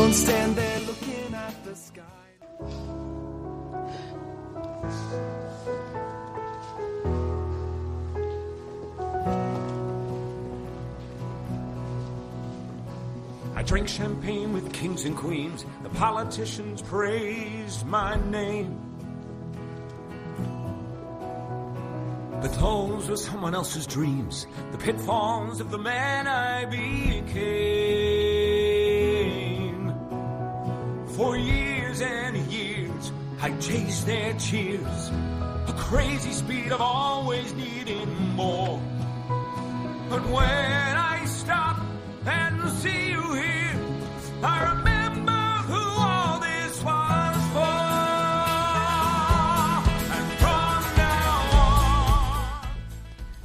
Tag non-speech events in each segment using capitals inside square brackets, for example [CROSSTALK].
Don't stand there looking at the sky. I drank champagne with kings and queens. The politicians praised my name. But those were someone else's dreams, the pitfalls of the man I became. I chased their cheers, a crazy speed of always needing more. But when I stop and see you here, I remember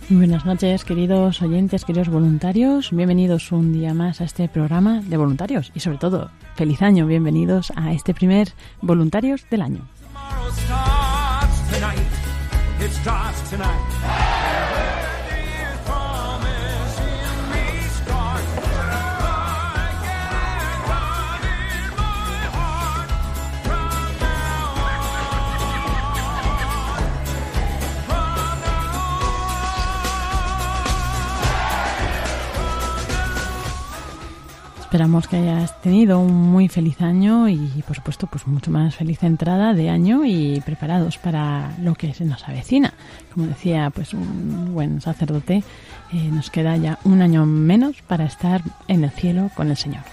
buenas noches, queridos oyentes, queridos voluntarios. Bienvenidos un día más a este programa de voluntarios y sobre todo, feliz año. Bienvenidos a este primer Voluntarios del año. Starts tonight. It starts tonight. Esperamos que hayas tenido un muy feliz año y, por supuesto, pues mucho más feliz entrada de año y preparados para lo que se nos avecina. Como decía, pues un buen sacerdote, eh, nos queda ya un año menos para estar en el cielo con el Señor.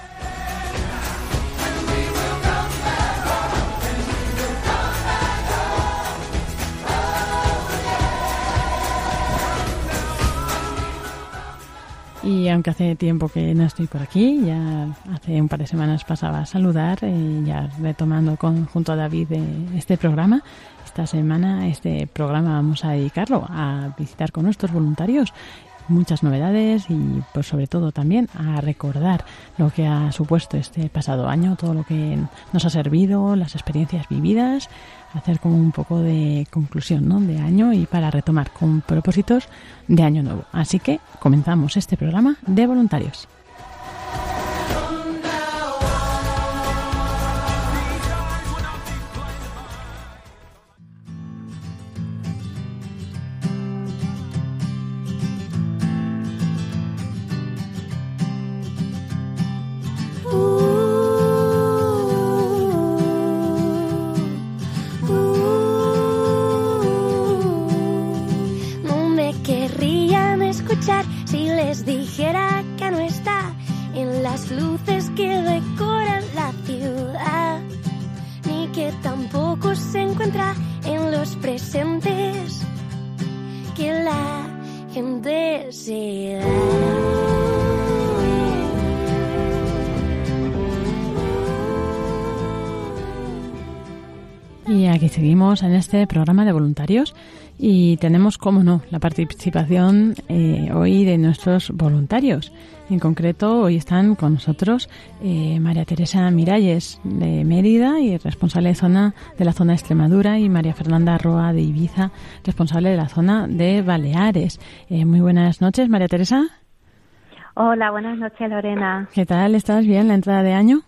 Y aunque hace tiempo que no estoy por aquí, ya hace un par de semanas pasaba a saludar, eh, ya retomando con, junto a David eh, este programa. Esta semana este programa vamos a dedicarlo a visitar con nuestros voluntarios muchas novedades y pues sobre todo también a recordar lo que ha supuesto este pasado año, todo lo que nos ha servido, las experiencias vividas, hacer como un poco de conclusión ¿no? de año y para retomar con propósitos de año nuevo. Así que comenzamos este programa de voluntarios. Si les dijera que no está en las luces que decoran la ciudad, ni que tampoco se encuentra en los presentes que la gente se Y aquí seguimos en este programa de voluntarios y tenemos, como no, la participación eh, hoy de nuestros voluntarios. En concreto, hoy están con nosotros eh, María Teresa Miralles de Mérida y responsable de, zona, de la zona de Extremadura y María Fernanda Roa de Ibiza, responsable de la zona de Baleares. Eh, muy buenas noches, María Teresa. Hola, buenas noches Lorena. ¿Qué tal? ¿Estás bien la entrada de año?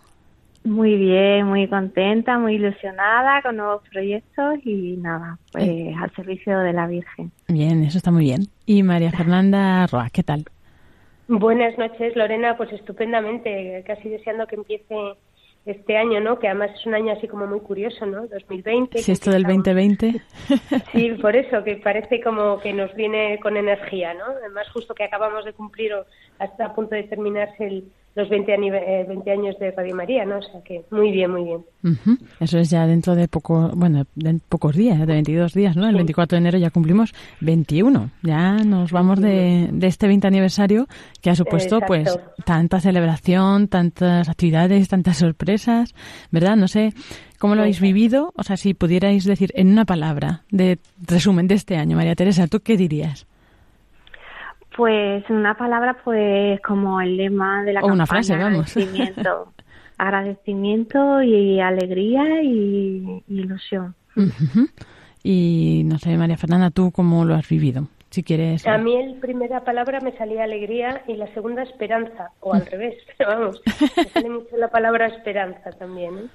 Muy bien, muy contenta, muy ilusionada con nuevos proyectos y nada, pues al servicio de la Virgen. Bien, eso está muy bien. Y María [LAUGHS] Fernanda Roa, ¿qué tal? Buenas noches, Lorena. Pues estupendamente, casi deseando que empiece este año, ¿no? Que además es un año así como muy curioso, ¿no? 2020. Si esto del 2020. [LAUGHS] Sí, por eso, que parece como que nos viene con energía, ¿no? Además, justo que acabamos de cumplir o hasta a punto de terminarse el, los 20, 20 años de Radio María, ¿no? O sea que muy bien, muy bien. Eso es ya dentro de poco, bueno, de pocos días, de 22 días, ¿no? El 24 de enero ya cumplimos 21. Ya nos vamos de, de este 20 aniversario que ha supuesto, pues, tanta celebración, tantas actividades, tantas sorpresas, ¿verdad? No sé cómo lo habéis vivido. O sea, si pudierais decir en una palabra de resumen de este año, María Teresa, ¿tú qué dirías? Pues una palabra, pues como el lema de la o una frase, vamos. Agradecimiento, [LAUGHS] agradecimiento y alegría y, ilusión. Y no sé, María Fernanda, ¿tú cómo lo has vivido? Si quieres. A mí la primera palabra me salía alegría y la segunda esperanza, o al [LAUGHS] revés, pero vamos, me sale mucho la palabra esperanza también. ¿eh?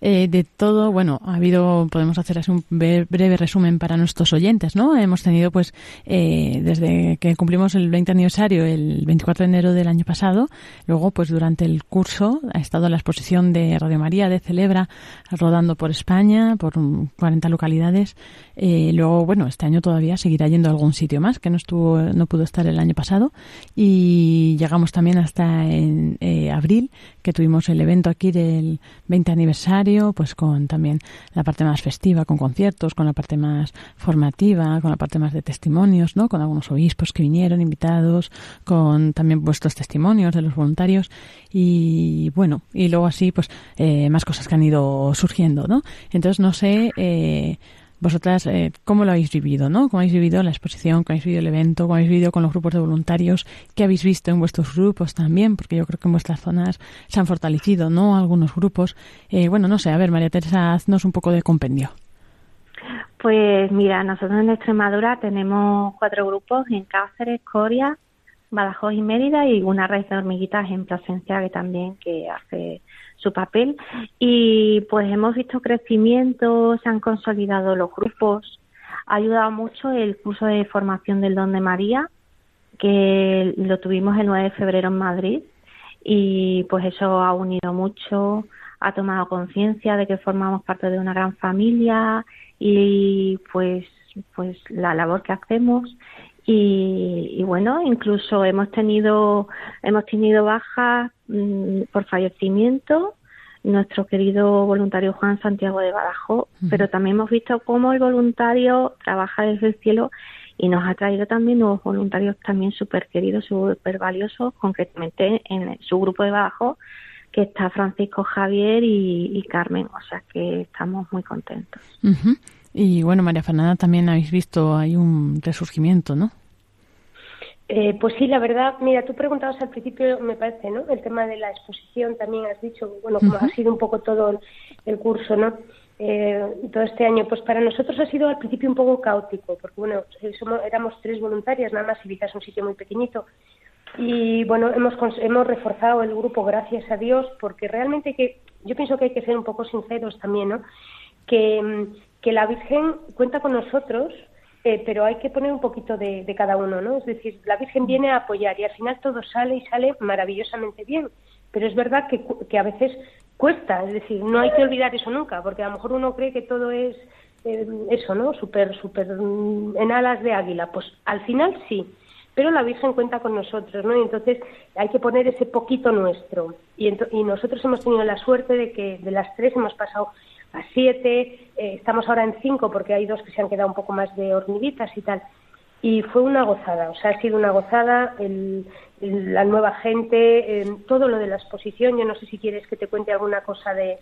Eh, de todo, bueno, ha habido, podemos hacer así un breve resumen para nuestros oyentes, ¿no? Hemos tenido, pues, eh, desde que cumplimos el 20 aniversario, el 24 de enero del año pasado, luego, pues, durante el curso ha estado la exposición de Radio María de Celebra, rodando por España, por 40 localidades. Eh, luego, bueno, este año todavía seguirá yendo a algún sitio más, que no estuvo, no pudo estar el año pasado. Y llegamos también hasta en abril, que tuvimos el evento aquí del 20 aniversario, pues con también la parte más festiva, con conciertos, con la parte más formativa, con la parte más de testimonios, ¿no? Con algunos obispos que vinieron invitados, con también vuestros testimonios de los voluntarios y bueno, y luego así, pues eh, más cosas que han ido surgiendo, ¿no? Entonces, no sé, eh, vosotras eh, cómo lo habéis vivido, ¿no? ¿Cómo habéis vivido la exposición, cómo habéis vivido el evento, cómo habéis vivido con los grupos de voluntarios, qué habéis visto en vuestros grupos también, porque yo creo que en vuestras zonas se han fortalecido, ¿no? Algunos grupos. Eh, bueno, no sé, a ver, María Teresa, haznos un poco de compendio. Pues mira, nosotros en Extremadura tenemos cuatro grupos en Cáceres, Coria, Badajoz y Mérida y una red de hormiguitas en Plasencia que también que hace su papel y pues hemos visto crecimiento, se han consolidado los grupos, ha ayudado mucho el curso de formación del Don de María, que lo tuvimos el 9 de febrero en Madrid y pues eso ha unido mucho, ha tomado conciencia de que formamos parte de una gran familia y pues pues la labor que hacemos y, bueno incluso hemos tenido hemos tenido bajas mm, por fallecimiento nuestro querido voluntario Juan Santiago de Badajoz, pero también hemos visto cómo el voluntario trabaja desde el cielo y nos ha traído también nuevos voluntarios también súper queridos, súper valiosos, concretamente en su grupo de Badajoz, que está Francisco Javier y, Carmen, o sea que estamos muy contentos. Y bueno, María Fernanda, también habéis visto, hay un resurgimiento, ¿no? Eh, pues sí, la verdad, mira, tú preguntabas al principio, me parece, ¿no? El tema de la exposición también has dicho, bueno, como ha sido un poco todo el, curso, ¿no? Eh, todo este año, pues para nosotros ha sido al principio un poco caótico, porque bueno, somos, éramos tres voluntarias nada más y quizás un sitio muy pequeñito. Y bueno, hemos, hemos reforzado el grupo, gracias a Dios, porque realmente que yo pienso que hay que ser un poco sinceros también, ¿no? Que, que la Virgen cuenta con nosotros eh, pero hay que poner un poquito de, cada uno, ¿no? Es decir, la Virgen viene a apoyar y al final todo sale y sale maravillosamente bien, pero es verdad que, que a veces cuesta, es decir, no hay que olvidar eso nunca, porque a lo mejor uno cree que todo es eh, eso, ¿no? Súper, súper mm, en alas de águila, pues al final sí, pero la Virgen cuenta con nosotros, ¿no? Y entonces hay que poner ese poquito nuestro. Y, y nosotros hemos tenido la suerte de que de las tres hemos pasado a siete, eh, estamos ahora en cinco porque hay dos que se han quedado un poco más de hormiguitas y tal. Y fue una gozada, o sea, ha sido una gozada el, la nueva gente, todo lo de la exposición. Yo no sé si quieres que te cuente alguna cosa de,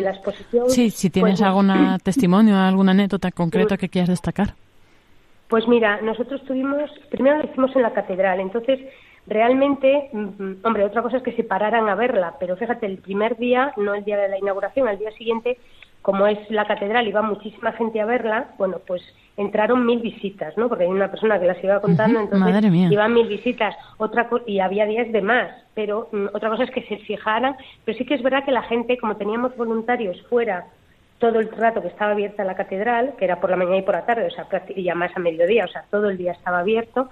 la exposición. Sí, si tienes pues, algún [CLEARS THROAT] testimonio, alguna anécdota concreta que quieras destacar. Pues mira, nosotros tuvimos, primero lo hicimos en la catedral, entonces realmente, mm, hombre, otra cosa es que se pararan a verla, pero fíjate, el primer día, no el día de la inauguración, al día siguiente como es la catedral y va muchísima gente a verla, bueno, pues entraron mil visitas, ¿no? Porque hay una persona que las iba contando, entonces iban mil visitas, otra y había días de más, pero mm, otra cosa es que se fijaran, pero sí que es verdad que la gente, como teníamos voluntarios fuera todo el rato que estaba abierta la catedral, que era por la mañana y por la tarde, o sea, y ya más a mediodía, o sea, todo el día estaba abierto,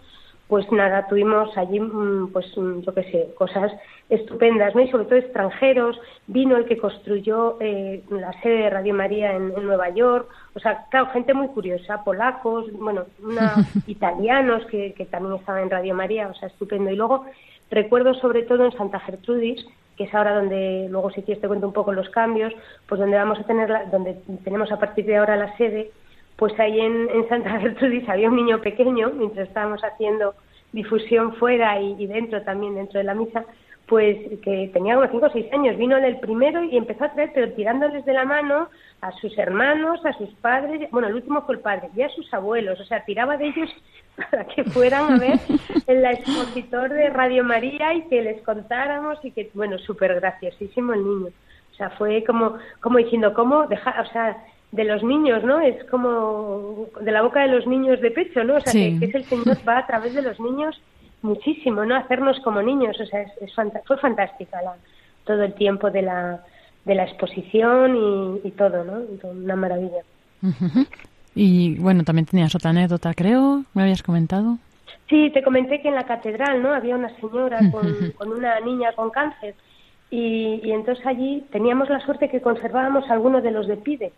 pues nada, tuvimos allí, mm, pues mm, yo qué sé, cosas estupendas, ¿no? Y sobre todo extranjeros. Vino el que construyó eh, la sede de Radio María en, Nueva York. O sea, claro, gente muy curiosa, polacos, bueno, una, [LAUGHS] italianos que, que también estaban en Radio María, o sea, estupendo. Y luego Recuerdo sobre todo en Santa Gertrudis, que es ahora donde, luego si quieres te cuento un poco los cambios, pues donde vamos a tener, donde tenemos a partir de ahora la sede, pues ahí en, Santa [LAUGHS] Gertrudis había un niño pequeño, mientras estábamos haciendo difusión fuera y, dentro también, dentro de la misa, pues que tenía unos 5 o 6 años, vino el primero y empezó a traer, pero tirándoles de la mano a sus hermanos, a sus padres, bueno, el último fue el padre, y a sus abuelos, o sea, tiraba de ellos [LAUGHS] para que fueran a ver el expositor de Radio María y que les contáramos y que, bueno, súper graciosísimo el niño. O sea, fue como, como diciendo, ¿cómo dejar, o sea, de los niños, ¿no? Es como de la boca de los niños de pecho, ¿no? O sea, que, es el Señor va a través de los niños muchísimo, ¿no? Hacernos como niños, o sea, es, fue fantástica la, todo el tiempo de la, de la exposición y, todo, ¿no? Una maravilla. Y bueno, también tenías otra anécdota, creo, me habías comentado. Sí, te comenté que en la catedral, ¿no? Había una señora con, con una niña con cáncer y, y, entonces allí teníamos la suerte que conservábamos algunos de los de PIDE.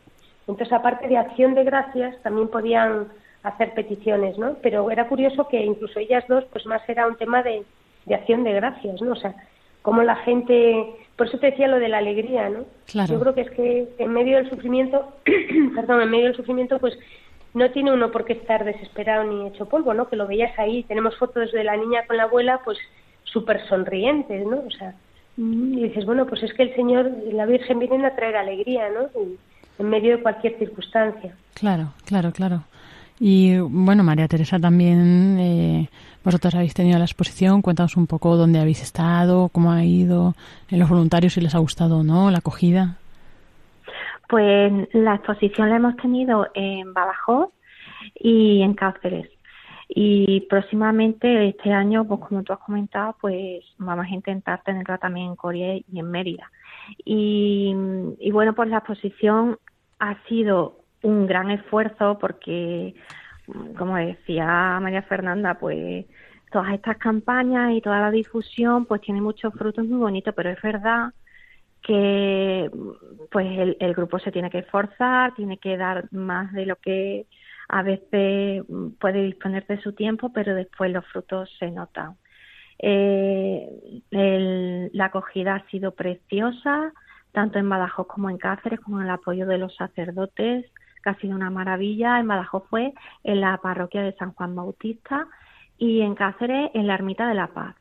Entonces, aparte de acción de gracias, también podían hacer peticiones, ¿no? Pero era curioso que incluso ellas dos, pues más era un tema de, de acción de gracias, ¿no? O sea, cómo la gente, por eso te decía lo de la alegría, ¿no? Claro. Yo creo que es que en medio del sufrimiento, [CLEARS THROAT] perdón, en medio del sufrimiento, pues no tiene uno por qué estar desesperado ni hecho polvo, ¿no? Que lo veías ahí, tenemos fotos de la niña con la abuela, pues súper sonrientes, ¿no? O sea, y dices, bueno, pues es que el Señor, la Virgen vienen a traer alegría, ¿no? En medio de cualquier circunstancia. Claro, claro, claro. Y bueno, María Teresa, también eh, vosotros habéis tenido la exposición. Cuéntanos un poco dónde habéis estado, cómo ha ido, en los voluntarios, si les ha gustado o no, la acogida. Pues la exposición la hemos tenido en Badajoz y en Cáceres. Y próximamente este año, pues como tú has comentado, pues vamos a intentar tenerla también en Corea y en Mérida. Y, y bueno, pues la exposición ha sido un gran esfuerzo porque, como decía María Fernanda, pues todas estas campañas y toda la difusión pues tiene muchos frutos muy bonitos, pero es verdad que pues el, el grupo se tiene que esforzar, tiene que dar más de lo que a veces puede disponer de su tiempo, pero después los frutos se notan. Eh, la acogida ha sido preciosa, tanto en Badajoz como en Cáceres, con el apoyo de los sacerdotes, que ha sido una maravilla. En Badajoz fue en la parroquia de San Juan Bautista y en Cáceres en la Ermita de la Paz.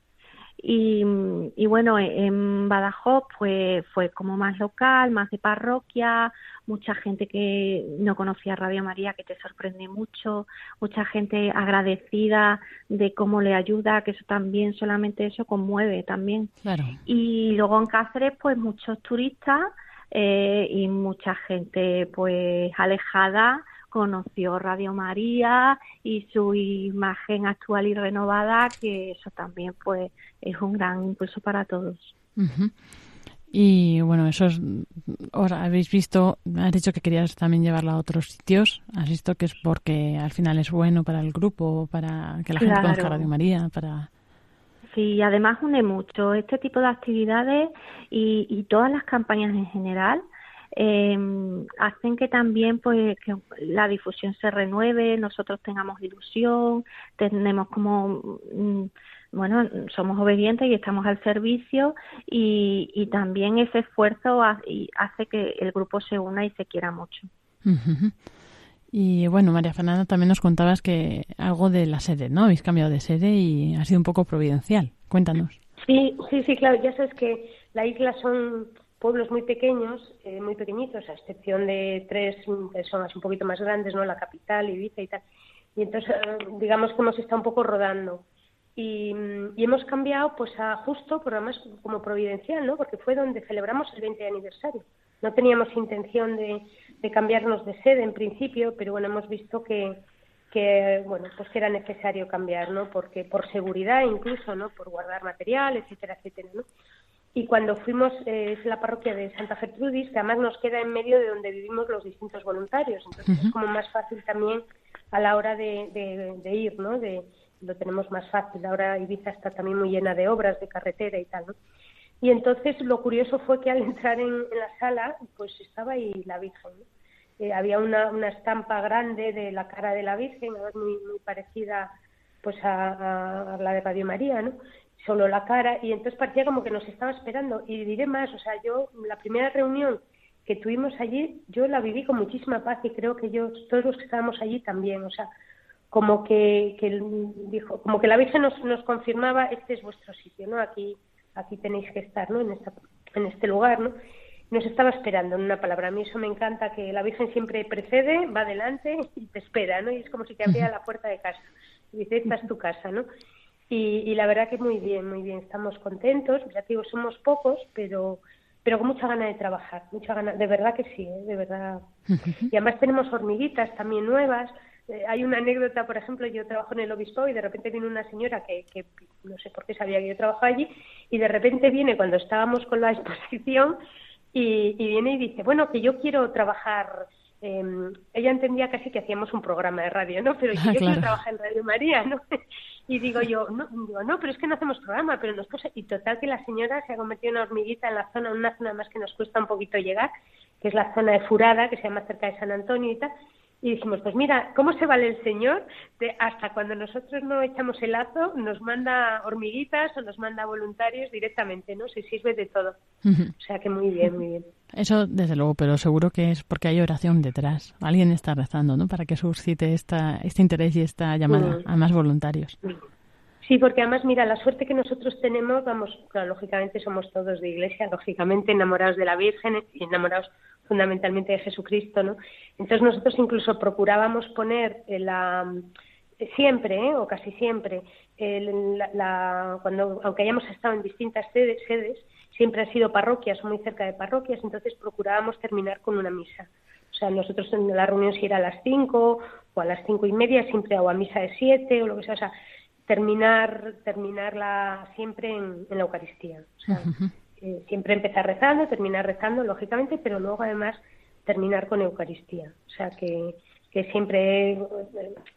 Y, y, bueno, en Badajoz pues fue como más local, más de parroquia, mucha gente que no conocía Radio María que te sorprende mucho, mucha gente agradecida de cómo le ayuda, que eso también, solamente eso conmueve también. Claro. Y luego en Cáceres pues muchos turistas eh, y mucha gente pues alejada conoció Radio María y su imagen actual y renovada, que eso también pues es un gran impulso para todos. Y bueno, eso es, ahora habéis visto, has dicho que querías también llevarla a otros sitios, has visto que es porque al final es bueno para el grupo, para que la gente conozca Radio María, para... Sí, además une mucho este tipo de actividades y, y todas las campañas en general eh, hacen que también pues que la difusión se renueve, nosotros tengamos ilusión, tenemos como mm, bueno, somos obedientes y estamos al servicio y, y también ese esfuerzo hace que el grupo se una y se quiera mucho. Y bueno, María Fernanda, también nos contabas que algo de la sede, ¿no? Habéis cambiado de sede y ha sido un poco providencial. Cuéntanos. Sí, sí, sí, claro. Ya sabes que la isla son pueblos muy pequeños, eh, muy pequeñitos, a excepción de tres personas un poquito más grandes, ¿no? La capital, Ibiza y tal. Y entonces, eh, digamos que hemos estado un poco rodando. Y, hemos cambiado pues a justo, pero además como providencial, ¿no? Porque fue donde celebramos el 20 aniversario. No teníamos intención de, de cambiarnos de sede en principio, pero bueno, hemos visto que, que bueno pues que era necesario cambiar no porque por seguridad incluso no por guardar material etcétera etcétera no y cuando fuimos, eh, es la parroquia de Santa Gertrudis, que además nos queda en medio de donde vivimos los distintos voluntarios, entonces es como más fácil también a la hora de, de, ir, ¿no? De, lo tenemos más fácil. Ahora Ibiza está también muy llena de obras, de carretera y tal, ¿no? Y entonces lo curioso fue que al entrar en, la sala, pues estaba ahí la Virgen, eh, había una, una estampa grande de la cara de la Virgen, muy, muy parecida pues a, a, la de Radio María, ¿no? Solo la cara, y entonces parecía como que nos estaba esperando. Y diré más, o sea, yo, la primera reunión que tuvimos allí, yo la viví con muchísima paz y creo que yo, todos los que estábamos allí también, o sea, como que, que dijo, como que la Virgen nos, nos confirmaba, este es vuestro sitio, ¿no? Aquí, aquí tenéis que estar, ¿no? En, esta, en este lugar, ¿no? Nos estaba esperando en una palabra. A mí eso me encanta, que la Virgen siempre precede, va adelante y te espera, ¿no? Y es como si te abriera la puerta de casa. Y dice, esta es tu casa, ¿no? Y, y la verdad que muy bien, muy bien. Estamos contentos. Ya te digo, somos pocos, pero pero con mucha ganas de trabajar, mucha ganas, de verdad que sí, ¿eh? de verdad. [LAUGHS] Y además tenemos hormiguitas también nuevas. Eh, hay una anécdota, por ejemplo, yo trabajo en el obispo y de repente viene una señora que, que no sé por qué sabía que yo trabajaba allí y de repente viene cuando estábamos con la [LAUGHS] exposición y, y viene y dice, bueno, que yo quiero trabajar eh, ella entendía casi que hacíamos un programa de radio, ¿no? Pero yo quiero trabajar en Radio María, ¿no? Y digo yo, no, digo, no, pero es que no hacemos programa, pero nos puse, y total que la señora se ha convertido en una hormiguita en la zona, una zona más que nos cuesta un poquito llegar, que es la zona de Furada, que se llama cerca de San Antonio y tal, y dijimos, pues mira, ¿cómo se vale el Señor? De hasta cuando nosotros no echamos el lazo, nos manda hormiguitas o nos manda voluntarios directamente, ¿no? Se sirve de todo. O sea que muy bien, muy bien. Eso desde luego, pero seguro que es porque hay oración detrás. Alguien está rezando, ¿no? Para que suscite esta, este interés y esta llamada a más voluntarios. Sí, porque además, mira, la suerte que nosotros tenemos, vamos, claro, lógicamente somos todos de iglesia, lógicamente enamorados de la Virgen y enamorados fundamentalmente de Jesucristo, ¿no? Entonces nosotros incluso procurábamos poner la siempre ¿eh? o casi siempre la, cuando aunque hayamos estado en distintas sedes, sedes siempre ha sido parroquias muy cerca de parroquias entonces procurábamos terminar con una misa o sea nosotros en la reunión si era a las cinco o a las cinco y media siempre o a misa de siete o lo que sea o sea terminar terminarla siempre en, la Eucaristía o sea, eh, siempre empezar rezando, terminar rezando, lógicamente, pero luego además terminar con Eucaristía. O sea que, que siempre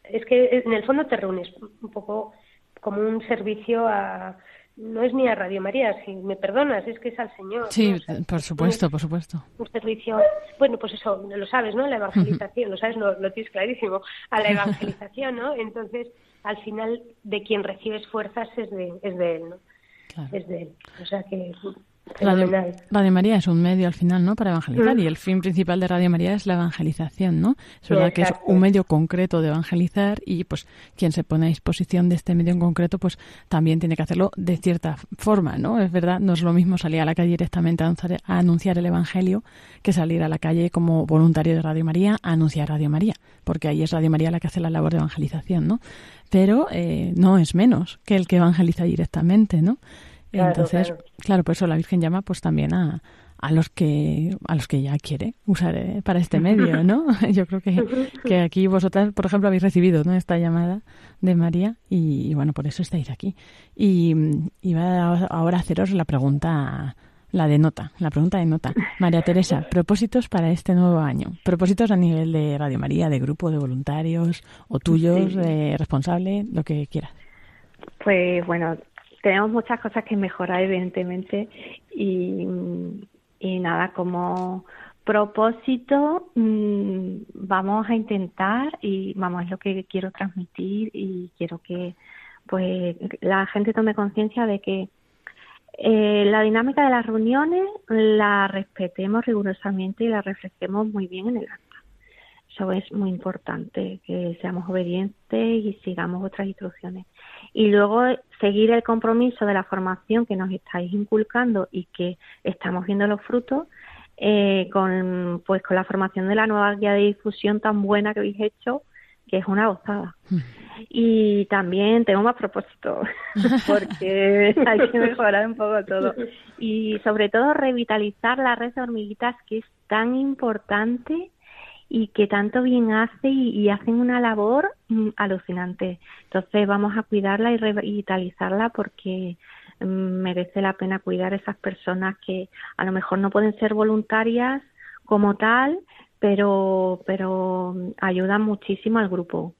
es que en el fondo te reúnes un poco como un servicio a no es ni a Radio María, si me perdonas, es que es al Señor. Sí, por supuesto, por supuesto. Un servicio, bueno, pues eso, lo sabes, ¿no? La evangelización, lo sabes, lo, lo tienes clarísimo, a la evangelización, ¿no? Entonces, al final, de quien recibes fuerzas es de, es de Él, ¿no? Es de Él. O sea que Radio, María es un medio al final, ¿no? Para evangelizar mm. y el fin principal de Radio María es la evangelización, ¿no? Es verdad que es un medio concreto de evangelizar y pues quien se pone a disposición de este medio en concreto pues también tiene que hacerlo de cierta forma, ¿no? Es verdad, no es lo mismo salir a la calle directamente a anunciar el evangelio que salir a la calle como voluntario de Radio María a anunciar Radio María, porque ahí es Radio María la que hace la labor de evangelización, ¿no? Pero eh, no es menos que el que evangeliza directamente, ¿no? Entonces, claro. por eso la Virgen llama pues también a, a los que a los que ya quiere usar eh, para este medio, ¿no? [LAUGHS] [LAUGHS] Yo creo que, que aquí vosotras, por ejemplo, habéis recibido ¿no? esta llamada de María y, bueno, por eso estáis aquí. Y, va ahora a haceros la pregunta, la de nota, la pregunta de nota. María Teresa, propósitos para este nuevo año. Propósitos a nivel de Radio María, de grupo, de voluntarios o tuyos, de responsable, lo que quieras. Pues bueno, tenemos muchas cosas que mejorar, evidentemente, y, nada, como propósito mm, vamos a intentar y vamos, es lo que quiero transmitir y quiero que pues la gente tome conciencia de que eh, la dinámica de las reuniones la respetemos rigurosamente y la reflejemos muy bien en el acta. Eso es muy importante, que seamos obedientes y sigamos otras instrucciones y luego seguir el compromiso de la formación que nos estáis inculcando y que estamos viendo los frutos eh, con pues con la formación de la nueva guía de difusión tan buena que habéis hecho que es una gozada. Y también tengo más propósitos [LAUGHS] porque hay que mejorar un poco todo. Y sobre todo revitalizar la red de hormiguitas que es tan importante y que tanto bien hace y, hacen una labor mm, alucinante. Entonces vamos a cuidarla y revitalizarla porque mm, merece la pena cuidar esas personas que a lo mejor no pueden ser voluntarias como tal, pero, pero mm, ayudan muchísimo al grupo.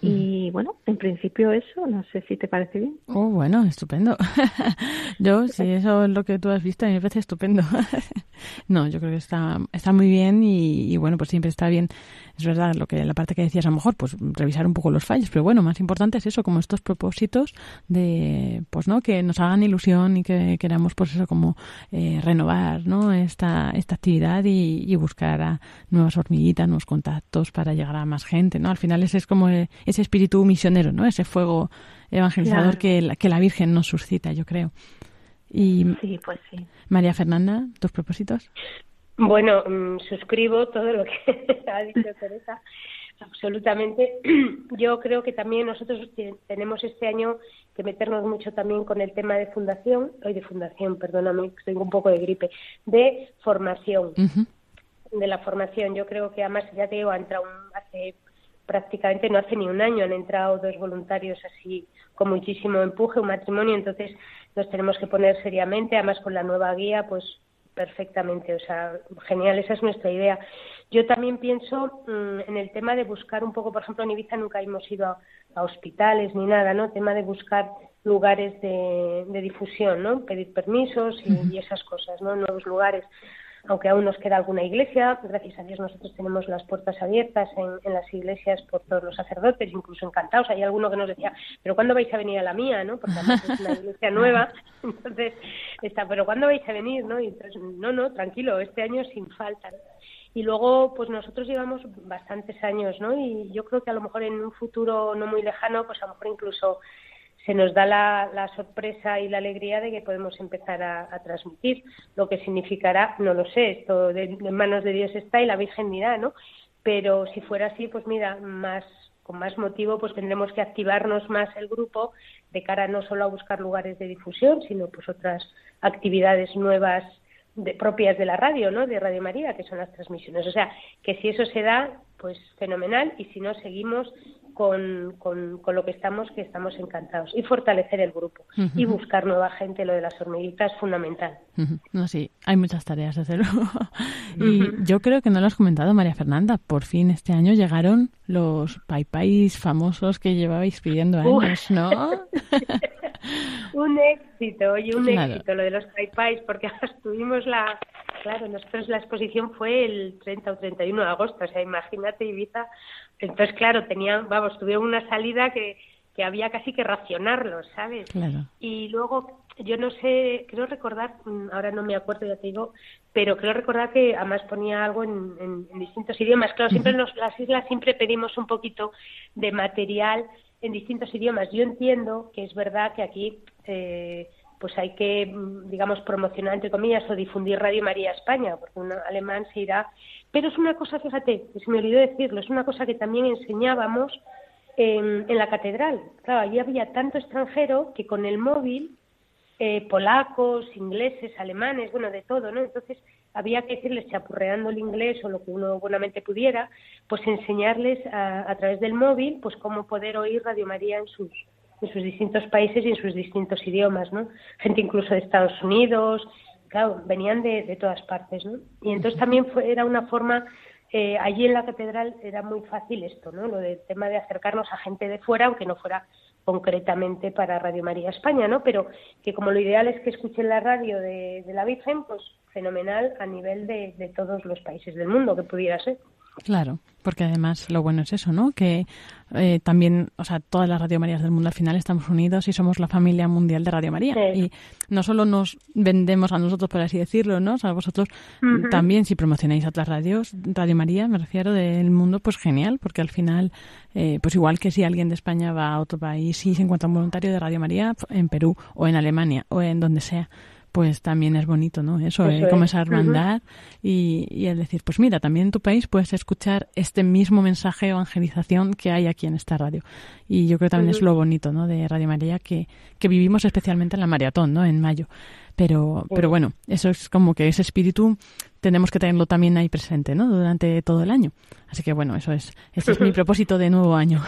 Y bueno, en principio eso, no sé si te parece bien. Oh, bueno, estupendo. [LAUGHS] Yo, si eso es lo que tú has visto, a mí me parece estupendo. [LAUGHS] no, yo creo que está, está muy bien y, bueno, pues siempre está bien. Es verdad lo que la parte que decías a lo mejor, pues revisar un poco los fallos, pero bueno, más importante es eso, como estos propósitos de, pues no, que nos hagan ilusión y que queramos, pues eso, como eh, renovar, ¿no? Esta, esta actividad y, buscar a nuevas hormiguitas, nuevos contactos para llegar a más gente, ¿no? Al final ese es como ese espíritu misionero, ¿no? Ese fuego evangelizador que, la, que la Virgen nos suscita, yo creo. Y sí, pues sí. María Fernanda, ¿tus propósitos? Bueno, mm, suscribo todo lo que [LAUGHS] ha dicho Teresa, absolutamente. [CLEARS THROAT] Yo creo que también nosotros tenemos este año que meternos mucho también con el tema de fundación, hoy de fundación, perdóname, tengo un poco de gripe, de formación. De la formación, yo creo que además ya te digo, ha entrado hace prácticamente no hace ni un año han entrado dos voluntarios así con muchísimo empuje, un matrimonio, entonces nos tenemos que poner seriamente, además con la nueva guía, pues perfectamente, o sea, genial, esa es nuestra idea. Yo también pienso mm, en el tema de buscar un poco, por ejemplo, en Ibiza nunca hemos ido a, hospitales ni nada, ¿no? Tema de buscar lugares de, difusión, ¿no? Pedir permisos y, y, esas cosas, ¿no? Nuevos lugares aunque aún nos queda alguna iglesia, gracias a Dios nosotros tenemos las puertas abiertas en, las iglesias por todos los sacerdotes, incluso encantados. Hay alguno que nos decía, pero ¿cuándo vais a venir a la mía? ¿no? Porque además es una iglesia nueva, [LAUGHS] entonces está, pero ¿cuándo vais a venir? ¿no? Y entonces, no, no, tranquilo, este año sin falta. Y luego, pues nosotros llevamos bastantes años, ¿no? Y yo creo que a lo mejor en un futuro no muy lejano, pues a lo mejor incluso se nos da la, sorpresa y la alegría de que podemos empezar a, transmitir. Lo que significará, no lo sé, esto de, en manos de Dios está y la Virgen dirá, ¿no? Pero si fuera así, pues mira, más con más motivo, pues tendremos que activarnos más el grupo de cara no solo a buscar lugares de difusión, sino pues otras actividades nuevas de, propias de la radio, ¿no? De Radio María, que son las transmisiones. O sea, que si eso se da, pues fenomenal, y si no, seguimos con, con, lo que estamos, que estamos encantados. Y fortalecer el grupo y buscar nueva gente, lo de las hormiguitas es fundamental. No, sí, hay muchas tareas, desde luego. [LAUGHS] y yo creo que no lo has comentado, María Fernanda, por fin este año llegaron los paipais famosos que llevabais pidiendo años, ¿no? [LAUGHS] un éxito, oye, un éxito lo de los paipais, porque [LAUGHS] tuvimos la, claro, nosotros la exposición fue el 30 o 31 de agosto, o sea, imagínate Ibiza entonces, claro, tenían, vamos, tuvieron una salida que, que había casi que racionarlos, ¿sabes? Y luego, yo no sé, creo recordar, mm, ahora no me acuerdo, ya te digo, pero creo recordar que además ponía algo en, distintos idiomas. Claro, siempre en las islas siempre pedimos un poquito de material en distintos idiomas. Yo entiendo que es verdad que aquí eh, pues hay que, mm, digamos, promocionar, entre comillas, o difundir Radio María España, porque un alemán se irá pero es una cosa, fíjate, que se me olvidó decirlo, es una cosa que también enseñábamos en, la catedral. Claro, allí había tanto extranjero que con el móvil, eh, polacos, ingleses, alemanes, bueno, de todo, ¿no? Entonces había que decirles, chapurreando el inglés o lo que uno buenamente pudiera, pues enseñarles a, a través del móvil, pues cómo poder oír Radio María en sus, en sus distintos países y en sus distintos idiomas, ¿no? Gente incluso de Estados Unidos, claro, venían de, de todas partes, ¿no? Y entonces también fue, era una forma, eh, allí en la catedral era muy fácil esto, ¿no? Lo del tema de acercarnos a gente de fuera, aunque no fuera concretamente para Radio María España, ¿no? Pero que como lo ideal es que escuchen la radio de, la Virgen, pues fenomenal a nivel de todos los países del mundo que pudiera ser. Claro, porque además lo bueno es eso, ¿no? Que eh, también, o sea, todas las Radio Marías del mundo al final estamos unidos y somos la familia mundial de Radio María. Y no solo nos vendemos a nosotros, por así decirlo, ¿no? O sea, vosotros también, si promocionáis a otras radios, Radio María, me refiero, del mundo, pues genial, porque al final, eh, pues igual que si alguien de España va a otro país y se encuentra un voluntario de Radio María en Perú o en Alemania o en donde sea, pues también es bonito, ¿no? Eso, eh, como esa hermandad y, y, el decir, pues mira, también en tu país puedes escuchar este mismo mensaje de evangelización que hay aquí en esta radio. Y yo creo que también es lo bonito, ¿no? De Radio María que, que vivimos especialmente en la maratón, ¿no? En mayo. Pero, pero bueno, eso es como que ese espíritu tenemos que tenerlo también ahí presente, ¿no? Durante todo el año. Así que bueno, eso es, ese es mi [LAUGHS] propósito de nuevo año.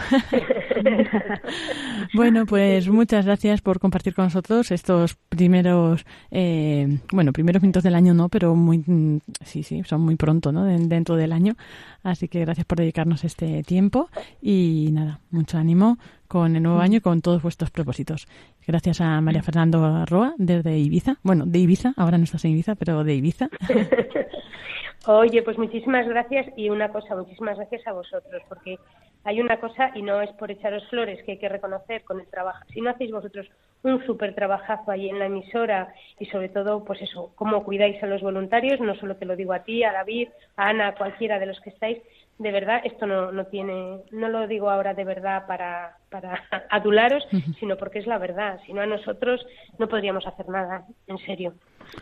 [LAUGHS] bueno, pues muchas gracias por compartir con nosotros estos primeros, eh, bueno, primeros minutos del año no, pero muy, sí, sí, son muy pronto, ¿no? dentro del año. Así que gracias por dedicarnos este tiempo y nada, mucho ánimo con el nuevo año y con todos vuestros propósitos. Gracias a María Fernando Roa desde Ibiza. Bueno, de Ibiza, ahora no estás en Ibiza, pero de Ibiza. [LAUGHS] Oye, pues muchísimas gracias y una cosa, muchísimas gracias a vosotros, porque hay una cosa y no es por echaros flores que hay que reconocer con el trabajo. Si no hacéis vosotros un súper trabajazo ahí en la emisora y sobre todo, pues eso, cómo cuidáis a los voluntarios, no solo te lo digo a ti, a David, a Ana, a cualquiera de los que estáis, de verdad, esto no, no tiene, no lo digo ahora de verdad para, para [LAUGHS] adularos, sino porque es la verdad. Si no a nosotros no podríamos hacer nada, en serio.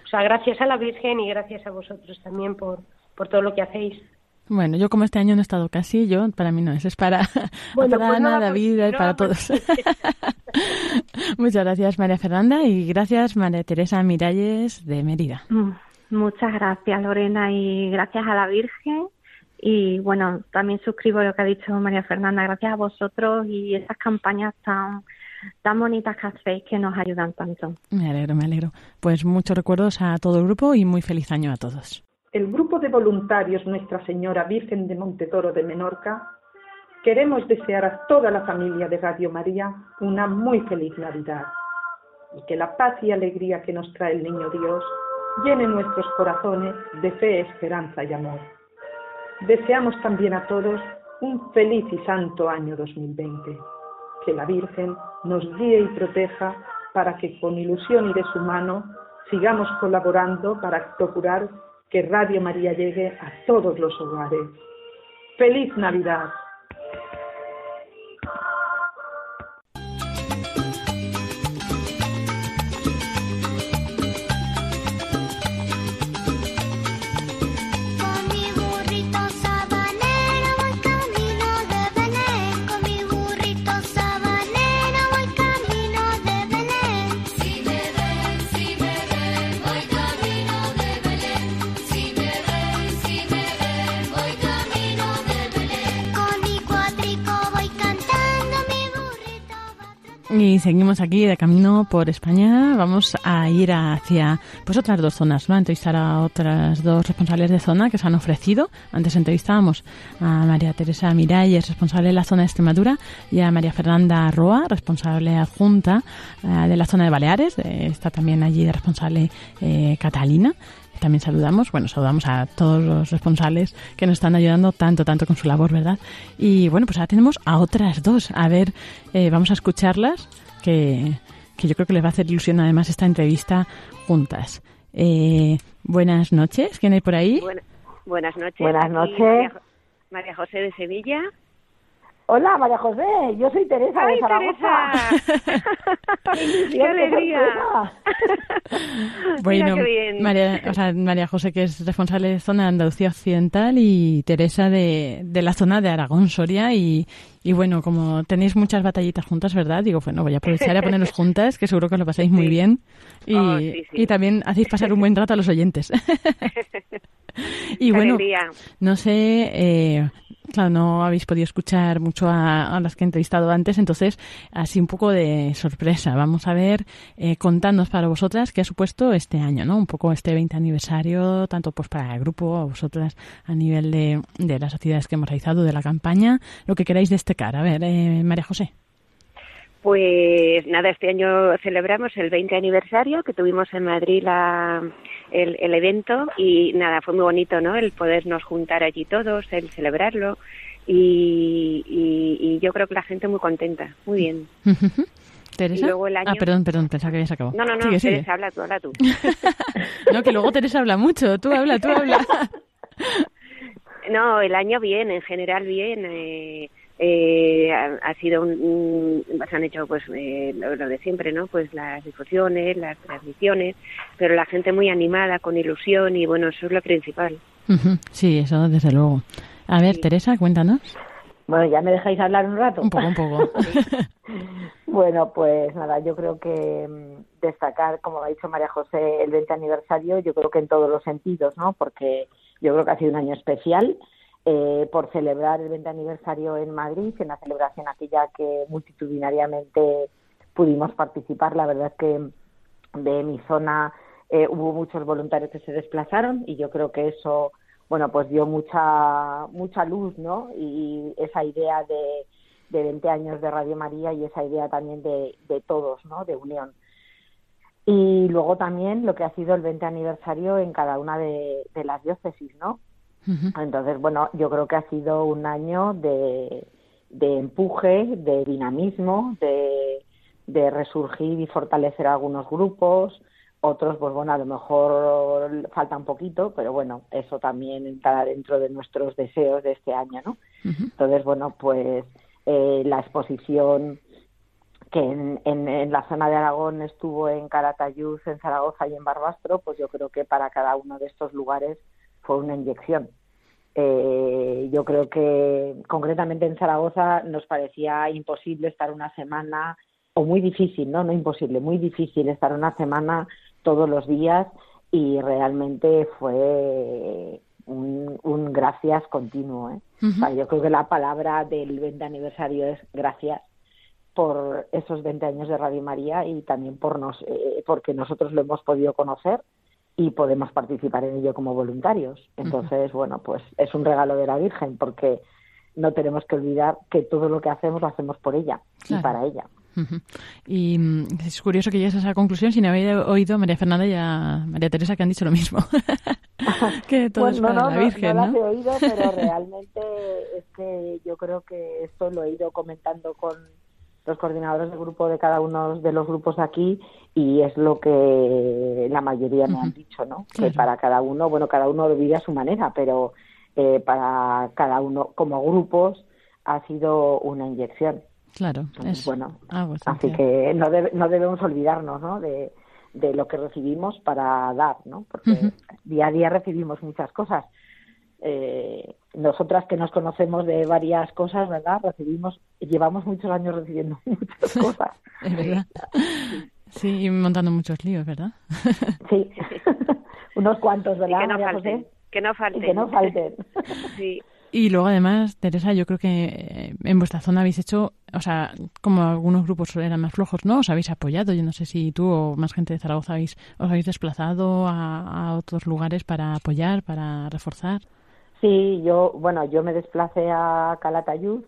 O sea, gracias a la Virgen y gracias a vosotros también por, por todo lo que hacéis. Bueno, yo como este año no he estado casi, yo para mí no es, es para, [LAUGHS] Bueno, para pues Ana, nada, David pues y para nada, todos. pues- [LAUGHS] Muchas gracias María Fernanda y gracias María Teresa Miralles de Mérida. Mm, Muchas gracias, Lorena, y gracias a la Virgen. Y bueno, también suscribo lo que ha dicho María Fernanda. Gracias a vosotros y esas campañas tan, tan bonitas que hacéis que nos ayudan tanto. Me alegro, me alegro. Pues muchos recuerdos a todo el grupo y muy feliz año a todos. El grupo de voluntarios Nuestra Señora Virgen de Montetoro de Menorca queremos desear a toda la familia de Radio María una muy feliz Navidad y que la paz y alegría que nos trae el Niño Dios llene nuestros corazones de fe, esperanza y amor. Deseamos también a todos un feliz y santo año 2020. Que la Virgen nos guíe y proteja para que con ilusión y de su mano sigamos colaborando para procurar que Radio María llegue a todos los hogares. ¡Feliz Navidad! Y seguimos aquí de camino por España. Vamos a ir hacia pues otras dos zonas, ¿no? A entrevistar a otras dos responsables de zona que se han ofrecido. Antes entrevistábamos a María Teresa Miralles, responsable de la zona de Extremadura, y a María Fernanda Roa, responsable adjunta eh, de la zona de Baleares. Eh, está también allí de responsable eh, Catalina. También saludamos, bueno, saludamos a todos los responsables que nos están ayudando tanto, tanto con su labor, ¿verdad? Y bueno, pues ahora tenemos a otras dos. A ver, eh, vamos a escucharlas, que, que yo creo que les va a hacer ilusión además esta entrevista juntas. Eh, buenas noches, ¿quién hay por ahí? Buena- buenas noches. Buenas noches. María José de Sevilla. Hola, María José, yo soy Teresa de ¡Ay, Zaragoza. Teresa! [LAUGHS] ¡Qué alegría! Bueno, Mira qué bien. María, o sea, María José, que es responsable de zona de Andalucía Occidental, y Teresa de, de la zona de Aragón, Soria. Y, y bueno, como tenéis muchas batallitas juntas, ¿verdad? Digo, bueno, voy a aprovechar a poneros [LAUGHS] juntas, que seguro que os lo pasáis muy bien. Y, Oh, sí, sí. y también hacéis pasar un buen rato a los oyentes. [LAUGHS] y Qué bueno, alegría. no sé, eh, claro, no habéis podido escuchar mucho a, las que he entrevistado antes, entonces, así un poco de sorpresa. Vamos a ver, eh, contadnos para vosotras qué ha supuesto este año, ¿no? Un poco este 20 aniversario, tanto pues para el grupo, a vosotras a nivel de, de las actividades que hemos realizado, de la campaña, lo que queráis destacar. A ver, eh, María José. Pues nada, este año celebramos el 20 aniversario que tuvimos en Madrid la, el, el evento y nada, fue muy bonito, ¿no? El podernos juntar allí todos, el celebrarlo y, y, y yo creo que la gente muy contenta, muy bien. Teresa. Y luego el Ah, año- perdón, perdón, pensaba que habías acabado. No, no, no, Sigue, sigue. Teresa, habla tú, habla tú. [LAUGHS] no, que luego Teresa habla mucho. Tú habla, tú habla. [LAUGHS] No, el año bien, en general bien. Eh, eh, ha, ha sido un, un- se han hecho pues eh, lo, lo de siempre, ¿no? Pues las difusiones, las transmisiones, pero la gente muy animada, con ilusión y bueno, eso es lo principal. Ujú, sí, eso desde luego. A ver, Teresa, cuéntanos. Bueno, ¿ya me dejáis hablar un rato? Un poco, un poco. [LAUGHS] Bueno, pues nada, yo creo que mm, destacar, como ha dicho María José, el 20 aniversario, yo creo que en todos los sentidos, ¿no? Porque yo creo que ha sido un año especial eh, por celebrar el 20 aniversario en Madrid, en la celebración aquella que multitudinariamente pudimos participar. La verdad es que de mi zona eh, hubo muchos voluntarios que se desplazaron y yo creo que eso, bueno, pues dio mucha mucha luz, ¿no? Y esa idea de de 20 años de Radio María y esa idea también de, todos, ¿no? De unión. Y luego también lo que ha sido el 20 aniversario en cada una de las diócesis, ¿no? Entonces, bueno, yo creo que ha sido un año de, de empuje, de dinamismo, de, de resurgir y fortalecer algunos grupos, otros, pues bueno, a lo mejor falta un poquito, pero bueno, eso también entra dentro de nuestros deseos de este año, ¿no? Entonces, bueno, pues eh, la exposición que en, en, la zona de Aragón estuvo en Caratayud, en Zaragoza y en Barbastro, pues yo creo que para cada uno de estos lugares fue una inyección. Eh, yo creo que concretamente en Zaragoza nos parecía imposible estar una semana, o muy difícil, no, no imposible, muy difícil estar una semana todos los días y realmente fue un, un gracias continuo. ¿eh? yo creo que la palabra del 20 aniversario es gracias por esos 20 años de Radio María y también por nos, eh, porque nosotros lo hemos podido conocer y podemos participar en ello como voluntarios. Entonces, bueno, pues es un regalo de la Virgen porque no tenemos que olvidar que todo lo que hacemos lo hacemos por ella y para ella. Y mm, es curioso que llegues a esa conclusión sin haber oído a María Fernanda y a María Teresa que han dicho lo mismo. [LAUGHS] que todo es para la Virgen, ¿no? No, he oído, pero realmente es que yo creo que esto lo he ido comentando con los coordinadores de grupo de cada uno de los grupos aquí y es lo que la mayoría me han dicho, ¿no? Que para cada uno, bueno, cada uno lo vive a su manera, pero eh, para cada uno como grupos ha sido una inyección. Claro, es bueno. así que no, no debemos olvidarnos, ¿no? De, de lo que recibimos para dar, ¿no? Porque día a día recibimos muchas cosas. Eh, nosotras que nos conocemos de varias cosas, ¿verdad? Recibimos, llevamos muchos años recibiendo [LAUGHS] muchas cosas. es verdad. Sí, y montando muchos líos, ¿verdad? sí, [LAUGHS] unos cuantos, ¿verdad? que no falten. Que no falten. Y que no falten. [LAUGHS] sí. Y luego además, Teresa, yo creo que eh, en vuestra zona habéis hecho, o sea, como algunos grupos eran más flojos, ¿no? Os habéis apoyado. Yo no sé si tú o más gente de Zaragoza habéis, os habéis desplazado a, a otros lugares para apoyar, para reforzar. Sí, yo, bueno, yo me desplacé a Calatayud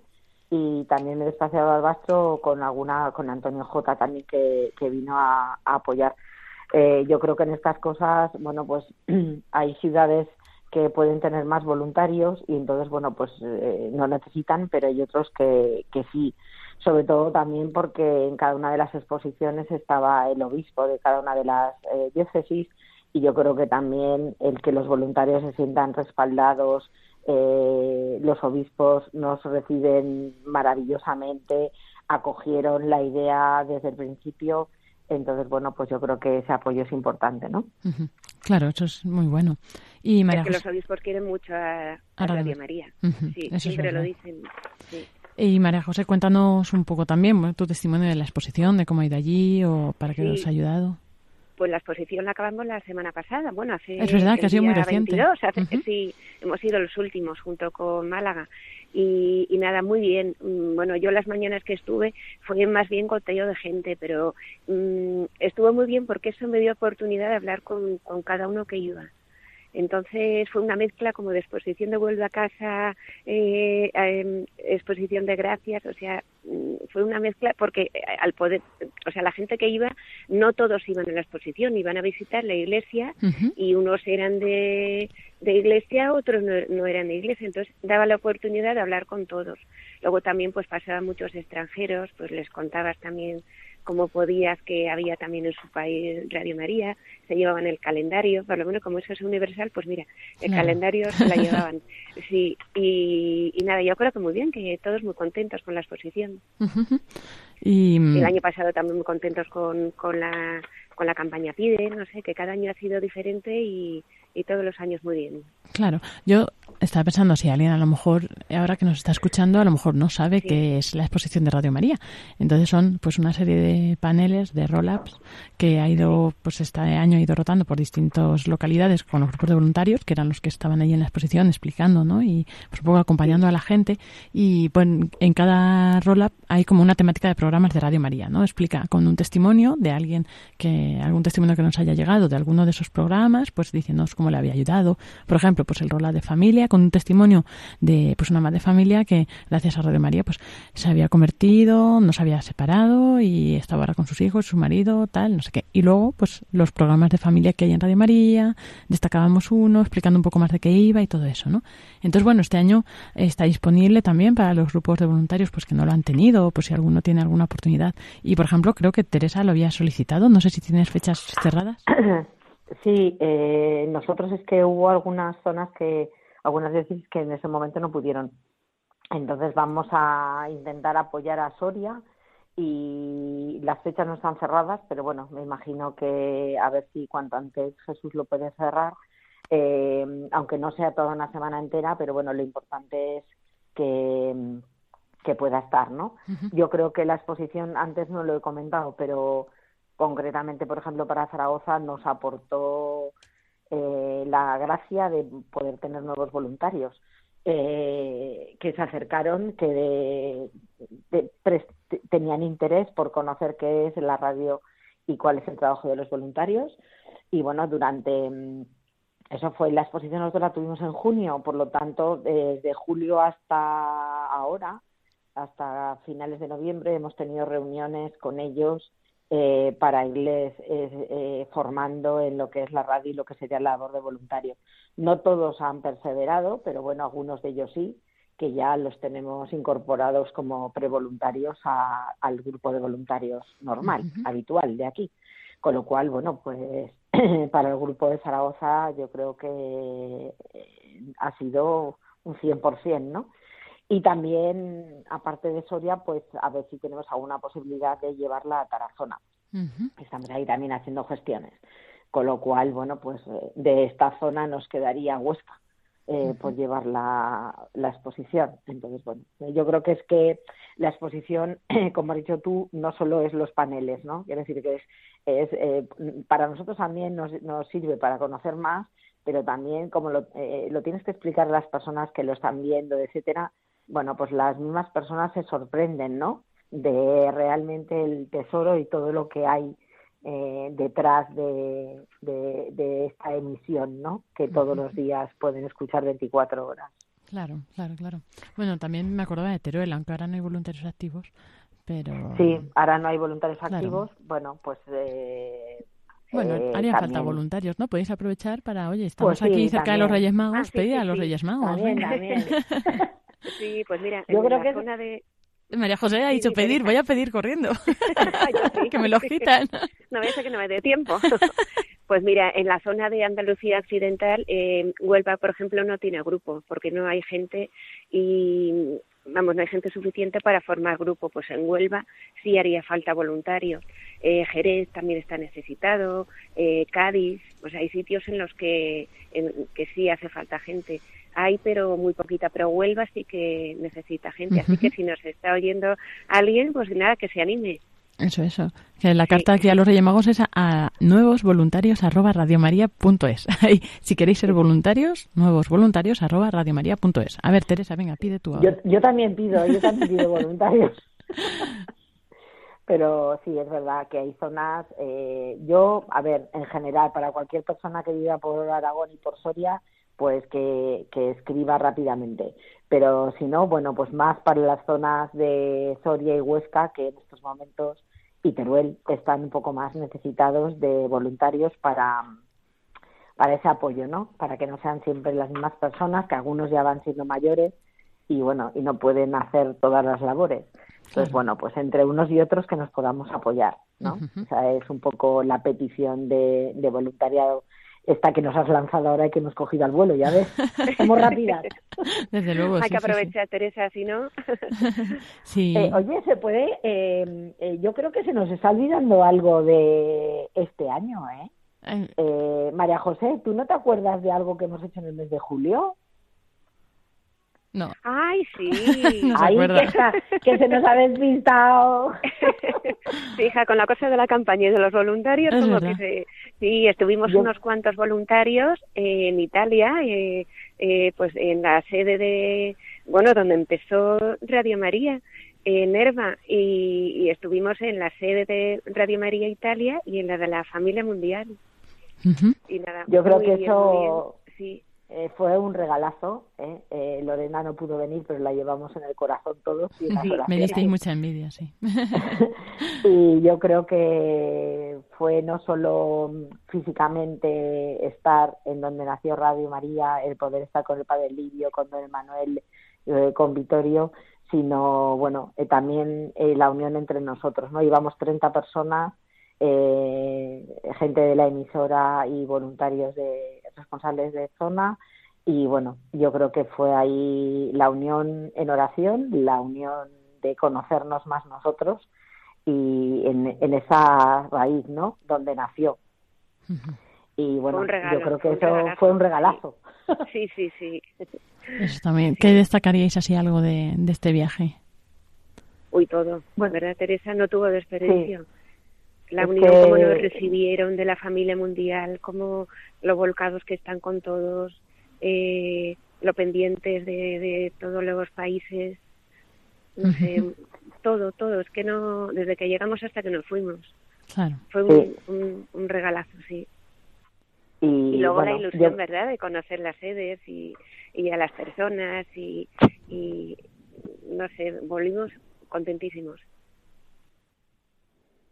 y también me desplacé a Barbastro con alguna, con Antonio J también que, que vino a, apoyar. Eh, yo creo que en estas cosas, bueno, pues [CLEARS THROAT] hay ciudades que pueden tener más voluntarios y entonces, bueno, pues eh, no necesitan, pero hay otros que, que sí. Sobre todo también porque en cada una de las exposiciones estaba el obispo de cada una de las eh, diócesis y yo creo que también el que los voluntarios se sientan respaldados, eh, los obispos nos reciben maravillosamente, acogieron la idea desde el principio, entonces bueno, pues yo creo que ese apoyo es importante, ¿no? Claro, eso es muy bueno. Y María es que los obispos quieren mucho a, Radio María, sí, siempre lo dicen. Y María José, cuéntanos un poco también tu testimonio de la exposición, de cómo ha ido allí o para qué os ha ayudado. Pues la exposición la acabamos la semana pasada, bueno, hace... Es verdad que ha sido muy reciente. Sí, hemos sido los últimos junto con Málaga. Y, nada, muy bien. Mm, bueno, yo las mañanas que estuve fue más bien conteo de gente, pero mm, estuvo muy bien porque eso me dio oportunidad de hablar con, con cada uno que iba. Entonces fue una mezcla como de exposición de vuelve a casa, eh, em, exposición de gracias, o sea, mm, fue una mezcla porque eh, al poder, o sea, la gente que iba, no todos iban a la exposición, iban a visitar la iglesia y unos eran de, de iglesia, otros no, no, eran de iglesia, entonces daba la oportunidad de hablar con todos. Luego también pues pasaban muchos extranjeros, pues les contabas también como podías que había también en su país Radio María, se llevaban el calendario, por lo menos como eso es universal, pues mira, el calendario se la [LAUGHS] llevaban. Sí, y, nada, yo creo que muy bien, que todos muy contentos con la exposición. y... El año pasado también muy contentos con, con, la, con la campaña Pide, no sé, que cada año ha sido diferente y, y todos los años muy bien. Claro, yo estaba pensando si alguien a lo mejor, ahora que nos está escuchando, a lo mejor no sabe qué es la exposición de Radio María. Entonces son pues una serie de paneles, de roll-ups, que ha ido, pues este año ha ido rotando por distintas localidades con los grupos de voluntarios, que eran los que estaban ahí en la exposición explicando, ¿no? Y pues un poco acompañando a la gente. Y pues en cada roll-up hay como una temática de programas de Radio María, ¿no? Explica con un testimonio de alguien que, algún testimonio que nos haya llegado de alguno de esos programas, pues diciéndonos cómo le había ayudado. Por ejemplo, pues el rol de familia, con un testimonio de pues una madre de familia que, gracias a Radio María, pues se había convertido, no se había separado y estaba ahora con sus hijos, su marido, tal, no sé qué. Y luego, pues los programas de familia que hay en Radio María, destacábamos uno, explicando un poco más de qué iba y todo eso, ¿no? Entonces, bueno, este año está disponible también para los grupos de voluntarios pues que no lo han tenido, pues si alguno tiene alguna oportunidad. Y, por ejemplo, creo que Teresa lo había solicitado, no sé si tienes fechas cerradas. [COUGHS] Sí, eh, nosotros es que hubo algunas zonas que, algunas veces que en ese momento no pudieron. Entonces vamos a intentar apoyar a Soria y las fechas no están cerradas, pero bueno, me imagino que a ver si cuanto antes Jesús lo puede cerrar, eh, aunque no sea toda una semana entera, pero bueno, lo importante es que, que pueda estar, ¿no? Yo creo que la exposición, antes no lo he comentado, pero concretamente, por ejemplo, para Zaragoza nos aportó eh, la gracia de poder tener nuevos voluntarios eh, que se acercaron, que tenían interés por conocer qué es la radio y cuál es el trabajo de los voluntarios. Y bueno, durante mm, eso fue la exposición, nosotros la tuvimos en junio, por lo tanto, desde julio hasta ahora, hasta finales de noviembre, hemos tenido reuniones con ellos eh, para irles eh, eh, formando en lo que es la radio y lo que sería la labor de voluntario. No todos han perseverado, pero bueno, algunos de ellos sí, que ya los tenemos incorporados como prevoluntarios al grupo de voluntarios normal, habitual de aquí. Con lo cual, bueno, pues [CLEARS THROAT] para el grupo de Zaragoza yo creo que ha sido un 100%, ¿no? Y también, aparte de Soria, pues a ver si tenemos alguna posibilidad de llevarla a Tarazona. Estamos ahí también haciendo gestiones. Con lo cual, bueno, pues eh, de esta zona nos quedaría Huesca eh, por llevar la, exposición. Entonces, bueno, yo creo que es que la exposición, [CLEARS THROAT] como has dicho tú, no solo es los paneles, ¿no? Quiero decir que es, es eh, para nosotros también nos, nos sirve para conocer más, pero también como lo, eh, lo tienes que explicar a las personas que lo están viendo, etcétera, bueno, pues las mismas personas se sorprenden, ¿no? De realmente el tesoro y todo lo que hay eh, detrás de, de, esta emisión, ¿no? Que todos los días pueden escuchar 24 horas. Claro, claro, claro. Bueno, también me acordaba de Teruel, aunque ahora no hay voluntarios activos, pero... Sí, ahora no hay voluntarios activos. Bueno, pues... Eh, bueno, eh, haría falta voluntarios, ¿no? Podéis aprovechar para, oye, estamos pues aquí cerca de los Reyes Magos, ah, pedir a los Reyes Magos. También, también. [LAUGHS] Sí, pues mira, Yo creo que zona de... María José ha dicho pedir, voy a pedir corriendo. [LAUGHS] que me lo quitan. No voy a ser que no me dé tiempo. [LAUGHS] pues mira, en la zona de Andalucía Occidental, eh, Huelva, por ejemplo, no tiene grupo, porque no hay gente y, vamos, no hay gente suficiente para formar grupo. Pues en Huelva sí haría falta voluntario. Eh, Jerez también está necesitado, eh, Cádiz, pues hay sitios en los que, en, que sí hace falta gente hay pero muy poquita, pero Huelva sí que necesita gente, así que si nos está oyendo alguien, pues nada, que se anime. Eso, eso. Que la carta aquí a los Reyes Magos es a, nuevos voluntarios arroba radiomaria.es. [LAUGHS] si queréis ser voluntarios, nuevos voluntarios arroba radiomaria.es. A ver, Teresa, venga, pide tú. Yo, yo también pido, yo también pido [LAUGHS] voluntarios. [LAUGHS] Pero sí, es verdad que hay zonas, eh, yo, a ver, en general, para cualquier persona que viva por Aragón y por Soria, pues que, escriba rápidamente. Pero si no, bueno, pues más para las zonas de Soria y Huesca, que en estos momentos y Teruel están un poco más necesitados de voluntarios para, para ese apoyo, ¿no? Para que no sean siempre las mismas personas, que algunos ya van siendo mayores y bueno, y no pueden hacer todas las labores. Entonces, bueno, pues entre unos y otros que nos podamos apoyar, ¿no? O sea, es un poco la petición de, de voluntariado esta que nos has lanzado ahora y que hemos cogido al vuelo, ya ves, [LAUGHS] somos rápidas. Desde luego. Hay que aprovechar, Teresa, si no. [LAUGHS] sí. Eh, oye, se puede, eh, eh, yo creo que se nos está olvidando algo de este año, ¿eh? eh María José, ¿tú no te acuerdas de algo que hemos hecho en el mes de julio? No. Ay, sí. [LAUGHS] no Ay, que, se nos ha despistado. sí, hija, con la cosa de la campaña y de los voluntarios, como que sí, estuvimos unos cuantos voluntarios en Italia, eh, eh, pues en la sede de, bueno, donde empezó Radio María, en Nerva, y, y estuvimos en la sede de Radio María Italia y en la de la Familia Mundial. Y nada, Yo creo que bien, eso. Sí, eh, fue un regalazo. ¿eh? Eh, Lorena no pudo venir, pero la llevamos en el corazón todos. y Sí, me disteis mucha envidia, sí. [LAUGHS] y yo creo que fue no solo físicamente estar en donde nació Radio María, el poder estar con el Padre Livio, con Don Manuel, eh, con Vitorio, sino bueno, eh, también eh, la unión entre nosotros, ¿no? Íbamos 30 personas, gente de la emisora y voluntarios de responsables de zona y bueno, yo creo que fue ahí la unión en oración, la unión de conocernos más nosotros y en, en esa raíz, ¿no? Donde nació. Y bueno, regalo, yo creo que eso regalazo, fue un regalazo. sí, sí, sí. Eso también. ¿Qué destacaríais así algo de, de este viaje? Uy, todo. ¿Verdad, Teresa? No tuvo desperdicio. La Es unión, que- cómo nos recibieron de la familia mundial, cómo lo volcados que están con todos, eh, lo pendientes de, de todos los países. No sé, todo, todo. Es que no, desde que llegamos hasta que nos fuimos. Claro. Fue un, Sí. un, un regalazo, sí. Y, Y luego bueno, la ilusión, yo- ¿verdad?, de conocer las sedes y, y a las personas y, y, no sé, volvimos contentísimos.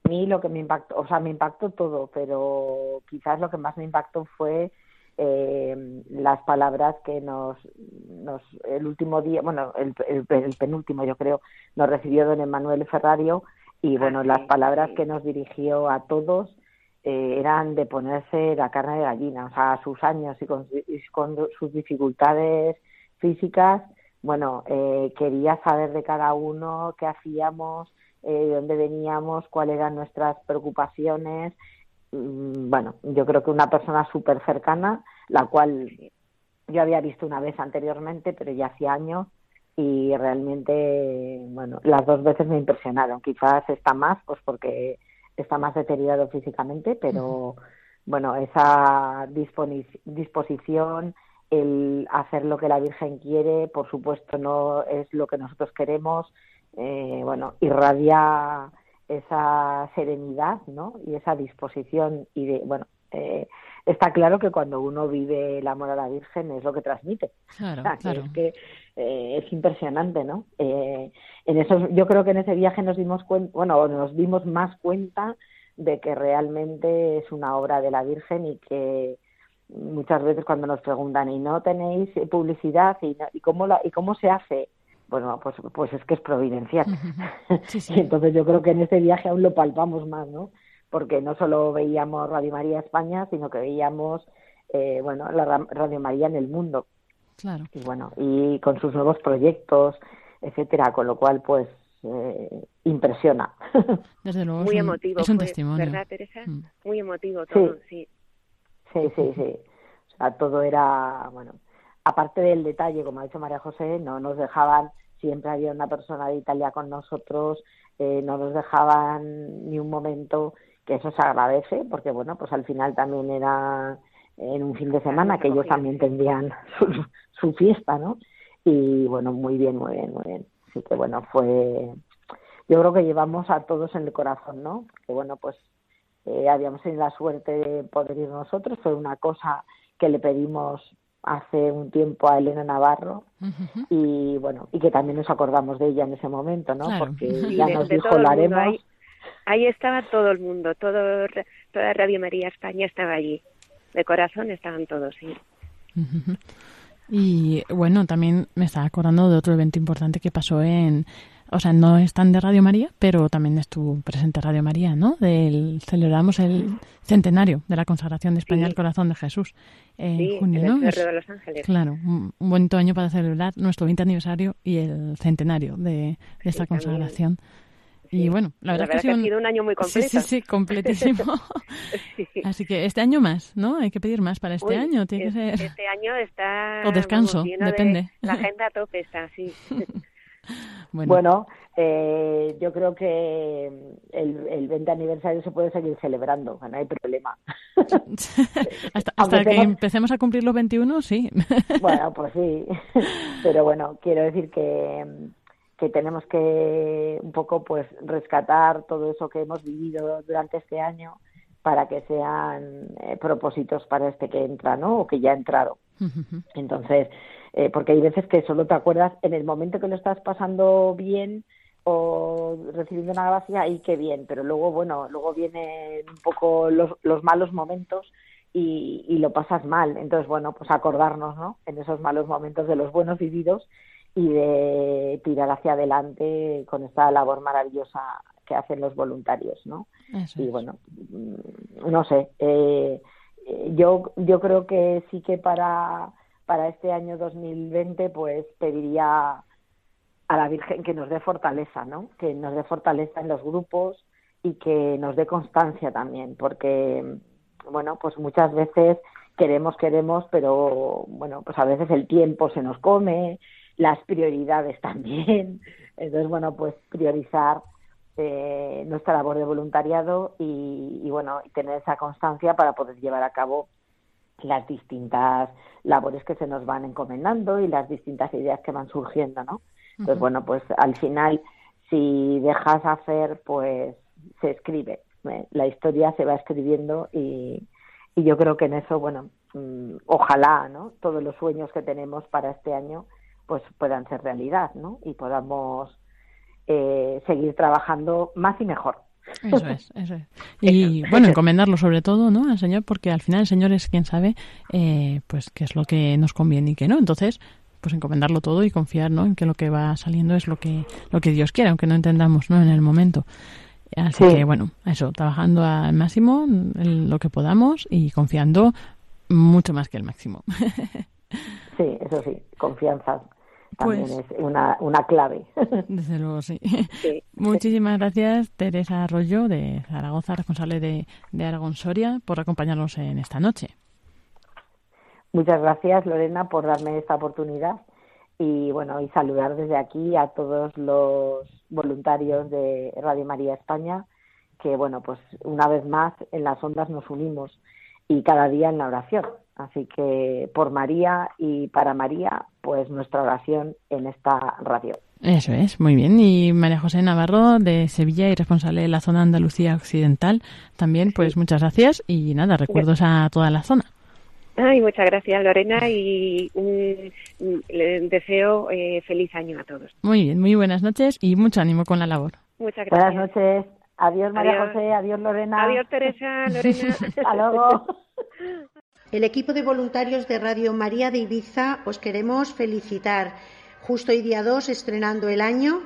Mí lo que me impactó, o sea, me impactó todo, pero quizás lo que más me impactó fue eh, las palabras que nos, nos, el último día, bueno, el, el, el penúltimo yo creo, nos recibió don Emanuel Ferrario y bueno, Ah, sí, las palabras sí. que nos dirigió a todos eh, eran de ponerse la carne de gallina, o sea, sus años y con, y con sus dificultades físicas, bueno, eh, quería saber de cada uno qué hacíamos, eh, de dónde veníamos, cuáles eran nuestras preocupaciones. Mm, Bueno, yo creo que una persona súper cercana, la cual yo había visto una vez anteriormente, pero ya hacía años, y realmente, bueno, las dos veces me impresionaron. Quizás está más, pues porque está más deteriorado físicamente, pero bueno, esa disposición, el hacer lo que la Virgen quiere, por supuesto no es lo que nosotros queremos, eh, bueno, irradia esa serenidad, ¿no? Y esa disposición y de, bueno, eh, está claro que cuando uno vive el amor a la Virgen es lo que transmite. Claro, O sea, que claro. es que eh, es impresionante, ¿no? Eh, en eso, yo creo que en ese viaje nos dimos cuenta, bueno, nos dimos más cuenta de que realmente es una obra de la Virgen y que muchas veces cuando nos preguntan y no tenéis publicidad y, no- y cómo la, y cómo se hace bueno pues pues es que es providencial [LAUGHS] Sí, sí. y entonces yo creo que en este viaje aún lo palpamos más no porque no solo veíamos Radio María España sino que veíamos eh, bueno la ra- Radio María en el mundo Claro. y bueno y con sus nuevos proyectos etcétera con lo cual pues eh, impresiona [LAUGHS] Desde luego Muy es un, emotivo es un fue, testimonio. ¿verdad, Teresa? Mm. Muy emotivo todo, sí. Sí, sí, sí. O sea, todo era, bueno, aparte del detalle, como ha dicho María José, no nos dejaban, siempre había una persona de Italia con nosotros, eh, no nos dejaban ni un momento, que eso se agradece, porque bueno, pues al final también era en un fin de semana, que ellos también tendrían [LAUGHS] su, su fiesta, ¿no? Y bueno, muy bien, muy bien, muy bien. Así que bueno, fue, yo creo que llevamos a todos en el corazón, ¿no? Que bueno, pues eh, habíamos tenido la suerte de poder ir nosotros, fue una cosa que le pedimos hace un tiempo a Elena Navarro y bueno, y que también nos acordamos de ella en ese momento, ¿no? Claro. Porque Sí, ya de- nos de dijo, lo haremos. Ahí, ahí estaba todo el mundo, todo, toda Radio María España estaba allí. De corazón estaban todos, sí. Y bueno, también me estaba acordando de otro evento importante que pasó en, o sea, no es tan de Radio María, pero también estuvo presente Radio María, ¿no? Del, celebramos el centenario de la consagración de España Sí. al corazón de Jesús en Sí, junio, en el ¿no? Cerro de Los Ángeles. Claro, un, bonito año para celebrar nuestro 20 aniversario y el centenario de, de esta Sí, consagración. Y bueno, la verdad, es que, ha sido un año muy completo. Sí, sí, sí, completísimo. [LAUGHS] Sí. Así que este año más, ¿no? Hay que pedir más para este Uy, año. Tiene que es- ser. Este año está... [LAUGHS] O descanso, vamos, lleno de- depende. la agenda a tope está, sí. [LAUGHS] Bueno, Bueno, eh, yo creo que el, el 20 aniversario se puede seguir celebrando, no hay problema. [LAUGHS] hasta, que empecemos a cumplir los 21, sí. [LAUGHS] Bueno, pues sí, pero bueno, quiero decir que, que tenemos que un poco pues rescatar todo eso que hemos vivido durante este año para que sean eh, propósitos para este que entra, ¿no? O que ya ha entrado. [LAUGHS] Entonces, eh, porque hay veces que solo te acuerdas en el momento que lo estás pasando bien o recibiendo una gracia y qué bien, pero luego, bueno, luego vienen un poco los, los malos momentos y, y, lo pasas mal. Entonces, bueno, pues acordarnos, ¿no? En esos malos momentos de los buenos vividos y de tirar hacia adelante con esta labor maravillosa que hacen los voluntarios, ¿no? y bueno, mm, no sé, eh, yo yo creo que sí que para para este año 2020 pues pediría a la Virgen que nos dé fortaleza, ¿no? Que nos dé fortaleza en los grupos y que nos dé constancia también, porque bueno, pues muchas veces queremos, queremos, pero bueno, pues a veces el tiempo se nos come, las prioridades [LAUGHS] también. Entonces, bueno, pues priorizar eh, nuestra labor de voluntariado y, y, bueno, tener esa constancia para poder llevar a cabo las distintas labores que se nos van encomendando y las distintas ideas que van surgiendo, ¿no? Entonces, bueno, pues al final, si dejas hacer, pues se escribe. ¿eh? La historia se va escribiendo y, y yo creo que en eso, bueno, mmm, ojalá, ¿no? Todos los sueños que tenemos para este año, pues puedan ser realidad, ¿no? Y podamos eh, seguir trabajando más y mejor. Eso [LAUGHS] es, eso es. Y bueno, encomendarlo sobre todo, ¿no? Al Señor, porque al final el Señor es quien sabe, eh, pues, qué es lo que nos conviene y qué no. Entonces, pues encomendarlo todo y confiar, ¿no? En que lo que va saliendo es lo que, lo que Dios quiere, aunque no entendamos, ¿no? En el momento. Así sí. que, bueno, eso, trabajando al máximo, lo que podamos y confiando mucho más que el máximo. [LAUGHS] sí, eso sí, confianza también pues, es una, una clave. [LAUGHS] Desde luego, sí. sí. [LAUGHS] Muchísimas gracias, Teresa Arroyo, de Zaragoza, responsable de, de Aragón Soria, por acompañarnos en esta noche. Muchas gracias, Lorena, por darme esta oportunidad y bueno, y saludar desde aquí a todos los voluntarios de Radio María España, que bueno, pues una vez más en las ondas nos unimos y cada día en la oración. Así que por María y para María, pues nuestra oración en esta radio. Eso es, muy bien. Y María José Navarro de Sevilla y responsable de la zona Andalucía Occidental, también pues muchas gracias y nada, recuerdos a toda la zona. Ay, muchas gracias Lorena y un, deseo eh, feliz año a todos. Muy bien, muy buenas noches y mucho ánimo con la labor. Muchas gracias. Buenas noches. Adiós María adiós. José, adiós Lorena. Adiós Teresa, Lorena. [LAUGHS] Hasta luego. [LAUGHS] El equipo de voluntarios de Radio María de Ibiza os queremos felicitar. Justo hoy día 2 estrenando el año.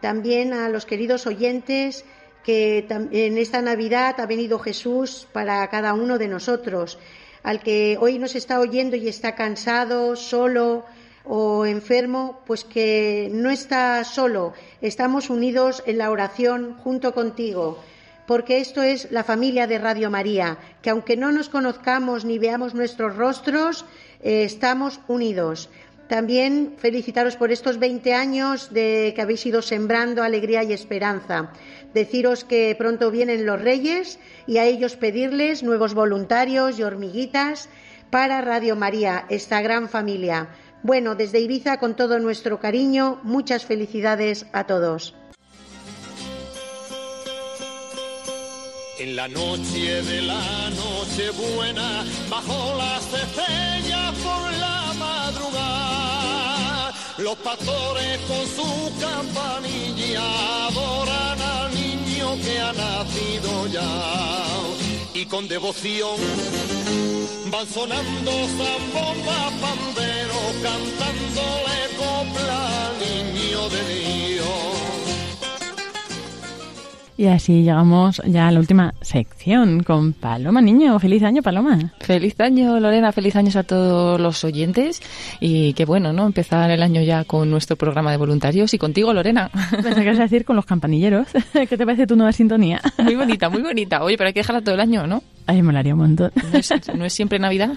También a los queridos oyentes que en esta Navidad ha venido Jesús para cada uno de nosotros. Al que hoy nos está oyendo y está cansado, solo o enfermo, pues que no está solo. Estamos unidos en la oración junto contigo porque esto es la familia de Radio María, que aunque no nos conozcamos ni veamos nuestros rostros, eh, estamos unidos. También felicitaros por estos 20 años de que habéis ido sembrando alegría y esperanza. Deciros que pronto vienen los Reyes y a ellos pedirles nuevos voluntarios y hormiguitas para Radio María, esta gran familia. Bueno, desde Ibiza, con todo nuestro cariño, muchas felicidades a todos. En la noche de la noche buena, bajo las estrellas por la madrugada, los pastores con su campanilla adoran al niño que ha nacido ya. Y con devoción van sonando zambombas, panderos, cantándole copla niño de Dios. Y así llegamos ya a la última sección con Paloma Niño. Feliz año, Paloma. Feliz año, Lorena. Feliz año a todos los oyentes. Y qué bueno, ¿no? Empezar el año ya con nuestro programa de voluntarios y contigo, Lorena. [LAUGHS] Pensé que vas a decir con los campanilleros. [LAUGHS] ¿Qué te parece tu nueva sintonía? Muy bonita, muy bonita. Oye, pero hay que dejarla todo el año, ¿no? Ay, me molaría un montón. ¿No es, ¿no es siempre Navidad?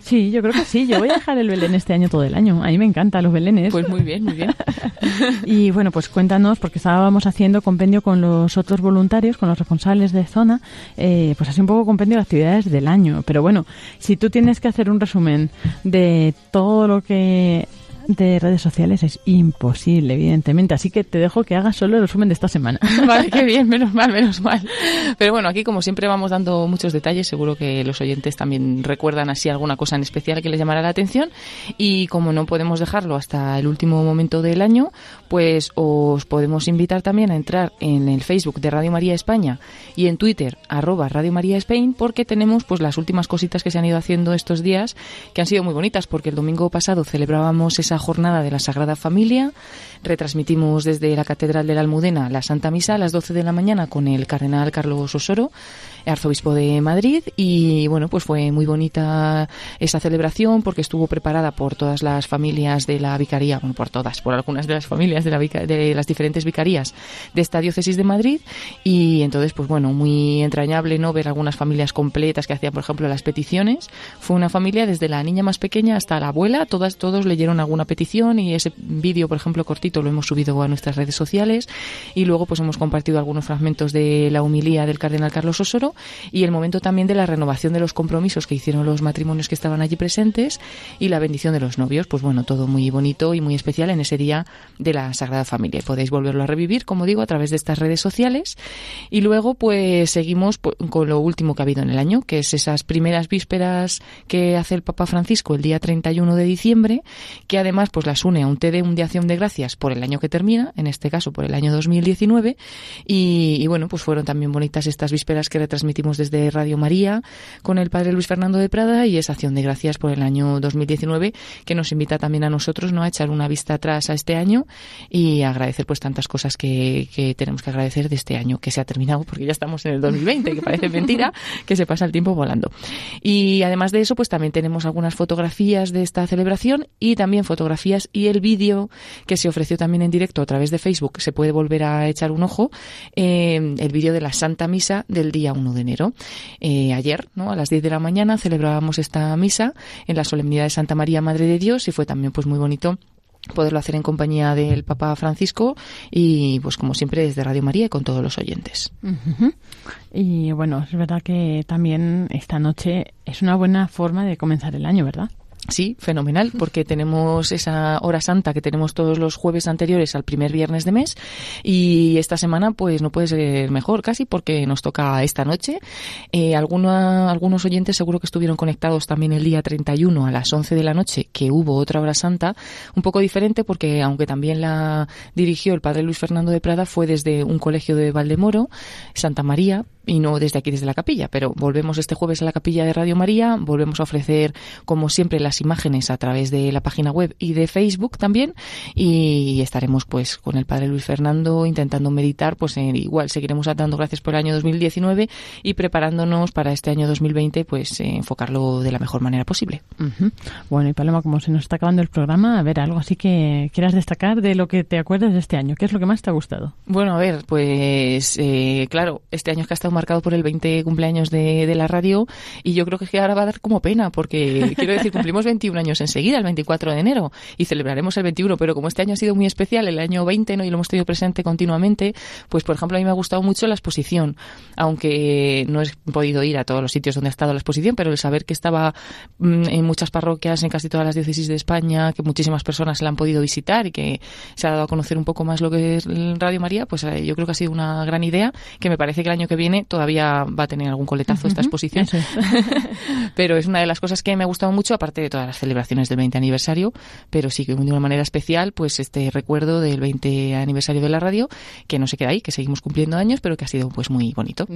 Sí, yo creo que sí. Yo voy a dejar el Belén este año todo el año. A mí me encantan los Belenes. Pues muy bien, muy bien. [LAUGHS] y bueno, pues cuéntanos, porque estábamos haciendo compendio con los otros voluntarios, con los responsables de zona, eh, pues así un poco compendio de actividades del año. Pero bueno, si tú tienes que hacer un resumen de todo lo que de redes sociales es imposible, evidentemente. Así que te dejo que hagas solo el resumen de esta semana. [LAUGHS] vale, qué bien, [LAUGHS] menos mal, menos mal. Pero bueno, aquí como siempre vamos dando muchos detalles, seguro que los oyentes también recuerdan así alguna cosa en especial que les llamará la atención. Y como no podemos dejarlo hasta el último momento del año, pues os podemos invitar también a entrar en el Facebook de Radio María España y en Twitter, arroba Radio María Spain, porque tenemos pues las últimas cositas que se han ido haciendo estos días, que han sido muy bonitas, porque el domingo pasado celebrábamos esa jornada de la Sagrada Familia, retransmitimos desde la Catedral de la Almudena la Santa Misa a las 12 de la mañana con el Cardenal Carlos Osoro, arzobispo de Madrid y bueno, pues fue muy bonita esa celebración porque estuvo preparada por todas las familias de la vicaría, bueno, por todas, por algunas de las familias de, la de las diferentes vicarías de esta diócesis de Madrid. Y entonces pues bueno, muy entrañable no ver algunas familias completas que hacían por ejemplo las peticiones. Fue una familia desde la niña más pequeña hasta la abuela, todas todos leyeron alguna petición y ese vídeo, por ejemplo, cortito lo hemos subido a nuestras redes sociales. Y luego pues hemos compartido algunos fragmentos de la humilía del cardenal Carlos Osoro y el momento también de la renovación de los compromisos que hicieron los matrimonios que estaban allí presentes y la bendición de los novios. Pues bueno, todo muy bonito y muy especial en ese día de la Sagrada Familia. Podéis volverlo a revivir, como digo, a través de estas redes sociales. Y luego, pues seguimos con lo último que ha habido en el año, que es esas primeras vísperas que hace el Papa Francisco el día 31 de diciembre, que además pues las une a un té de un de acción de gracias por el año que termina, en este caso por el año 2019. Y, y bueno, pues fueron también bonitas estas vísperas que retransmitimos desde Radio María con el padre Luis Fernando de Prada y esa acción de gracias por el año 2019 que nos invita también a nosotros no a echar una vista atrás a este año y agradecer pues tantas cosas que, que tenemos que agradecer de este año que se ha terminado porque ya estamos en el 2020 que parece mentira [LAUGHS] que se pasa el tiempo volando. Y además de eso pues también tenemos algunas fotografías de esta celebración y también fotografías y el vídeo que se ofreció también en directo a través de Facebook. Se puede volver a echar un ojo eh, el vídeo de la Santa Misa del día 1 de enero. Eh, ayer, ¿no? a las 10 de la mañana, celebrábamos esta misa en la solemnidad de Santa María, Madre de Dios, y fue también pues muy bonito poderlo hacer en compañía del Papa Francisco y pues como siempre desde Radio María y con todos los oyentes. Y bueno, es verdad que también esta noche es una buena forma de comenzar el año, ¿verdad? Sí, fenomenal, porque tenemos esa hora santa que tenemos todos los jueves anteriores al primer viernes de mes y esta semana pues no puede ser mejor casi porque nos toca esta noche. Eh, algunos oyentes seguro que estuvieron conectados también el día 31 a las 11 de la noche que hubo otra hora santa, un poco diferente porque aunque también la dirigió el padre Luis Fernando de Prada fue desde un colegio de Valdemoro, Santa María, y no desde aquí, desde la capilla, pero volvemos este jueves a la capilla de Radio María, volvemos a ofrecer, como siempre, las imágenes a través de la página web y de Facebook también, y estaremos pues con el Padre Luis Fernando intentando meditar, pues igual seguiremos dando gracias por el año 2019 y preparándonos para este año 2020, pues enfocarlo de la mejor manera posible. Bueno, y Paloma, como se nos está acabando el programa, a ver, algo así que quieras destacar de lo que te acuerdas de este año, ¿qué es lo que más te ha gustado? Bueno, a ver, pues eh, claro, este año es que ha estado marcado por el 20 cumpleaños de, de, la radio y yo creo que ahora va a dar como pena porque [LAUGHS] quiero decir, cumplimos 21 años enseguida, el 24 de enero, y celebraremos el 21, pero como este año ha sido muy especial, el año 20, ¿no? y lo hemos tenido presente continuamente, pues por ejemplo a mí me ha gustado mucho la exposición, aunque no he podido ir a todos los sitios donde ha estado la exposición, pero el saber que estaba mm, en muchas parroquias, en casi todas las diócesis de España, que muchísimas personas la han podido visitar y que se ha dado a conocer un poco más lo que es Radio María, pues eh, yo creo que ha sido una gran idea, que me parece que el año que viene todavía va a tener algún coletazo esta exposición. [LAUGHS] pero es una de las cosas que me ha gustado mucho, aparte de todas las celebraciones del 20 aniversario, pero sí que de una manera especial, pues este recuerdo del 20 aniversario de la radio, que no se queda ahí, que seguimos cumpliendo años, pero que ha sido pues muy bonito.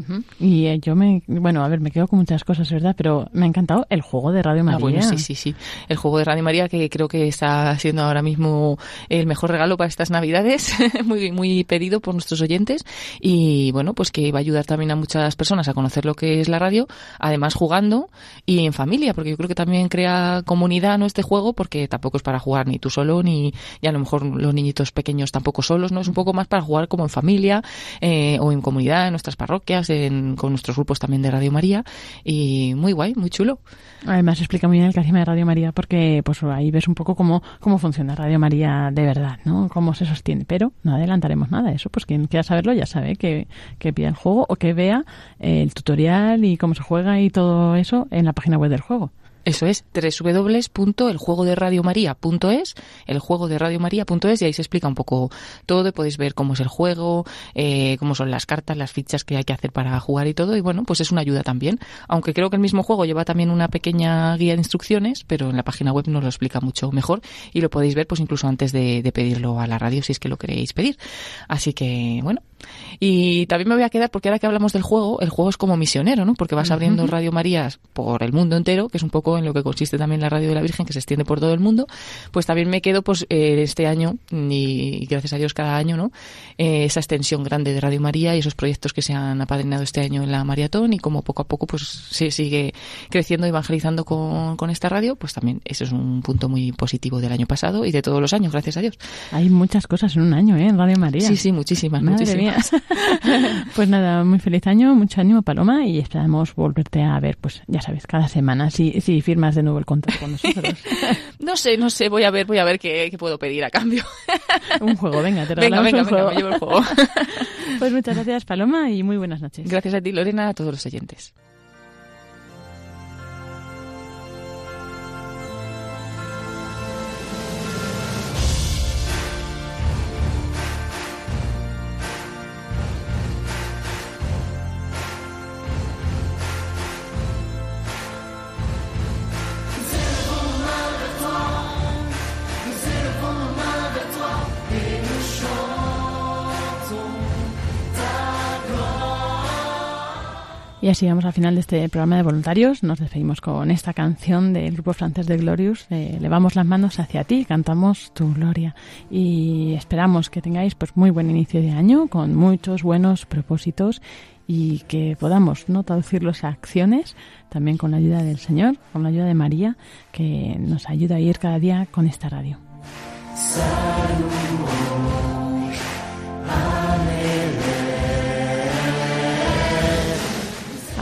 Y eh, yo me, bueno, a ver, me quedo con muchas cosas, ¿verdad? Pero me ha encantado el juego de Radio María. Ah, bueno, sí, sí, sí. El juego de Radio María que creo que está siendo ahora mismo el mejor regalo para estas Navidades, [LAUGHS] muy, muy pedido por nuestros oyentes y bueno, pues que va a ayudar también a muchas personas a conocer lo que es la radio, además jugando y en familia, porque yo creo que también crea comunidad no este juego, porque tampoco es para jugar ni tú solo, ni y a lo mejor los niñitos pequeños tampoco solos, ¿no? Es un poco más para jugar como en familia eh, o en comunidad, en nuestras parroquias, en, con nuestros grupos también de Radio María y muy guay, muy chulo. Además explica muy bien el carisma de Radio María porque pues ahí ves un poco cómo, cómo funciona Radio María de verdad, ¿no? Cómo se sostiene, pero no adelantaremos nada. Eso, pues quien quiera saberlo ya sabe que, que pida el juego o que vea el tutorial y cómo se juega y todo eso en la página web del juego. Eso es www.eljuegoderadiomaria.es, eljuegoderadiomaria.es y ahí se explica un poco todo, podéis ver cómo es el juego, eh, cómo son las cartas, las fichas que hay que hacer para jugar y todo y bueno, pues es una ayuda también, aunque creo que el mismo juego lleva también una pequeña guía de instrucciones, pero en la página web nos lo explica mucho mejor y lo podéis ver pues incluso antes de, de pedirlo a la radio si es que lo queréis pedir. Así que bueno, y también me voy a quedar, porque ahora que hablamos del juego, el juego es como misionero, ¿no? Porque vas abriendo Radio Marías por el mundo entero, que es un poco en lo que consiste también la Radio de la Virgen, que se extiende por todo el mundo. Pues también me quedo, pues, eh, este año, y gracias a Dios cada año, ¿no? Eh, esa extensión grande de Radio María y esos proyectos que se han apadrinado este año en la Maratón y como poco a poco, pues, se sigue creciendo, evangelizando con, con esta radio, pues también eso es un punto muy positivo del año pasado y de todos los años, gracias a Dios. Hay muchas cosas en un año, ¿eh? En Radio María. Sí, sí, muchísimas, muchísimas. [LAUGHS] pues nada, muy feliz año, mucho ánimo, Paloma, y esperamos volverte a ver, pues ya sabes, cada semana, si, si firmas de nuevo el contrato con nosotros. [LAUGHS] no sé, no sé, voy a ver, voy a ver qué, qué puedo pedir a cambio. [LAUGHS] un juego, venga, te venga, venga, un juego. venga, me llevo el juego. pues muchas gracias, Paloma, y muy buenas noches. Gracias a ti, Lorena, a todos los oyentes. Y así vamos al final de este programa de voluntarios. Nos despedimos con esta canción del grupo francés de Glorious. Levamos las manos hacia ti, cantamos tu gloria. Y esperamos que tengáis pues muy buen inicio de año, con muchos buenos propósitos y que podamos no traducirlos a acciones, también con la ayuda del Señor, con la ayuda de María, que nos ayuda a ir cada día con esta radio.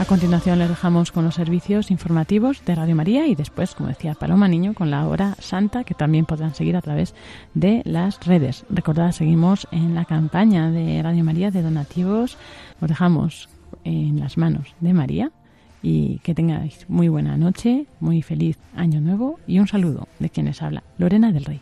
A continuación les dejamos con los servicios informativos de Radio María y después, como decía Paloma Niño, con la hora santa que también podrán seguir a través de las redes. Recordad, seguimos en la campaña de Radio María de donativos. Os dejamos en las manos de María y que tengáis muy buena noche, muy feliz año nuevo y un saludo de quienes habla Lorena del Rey.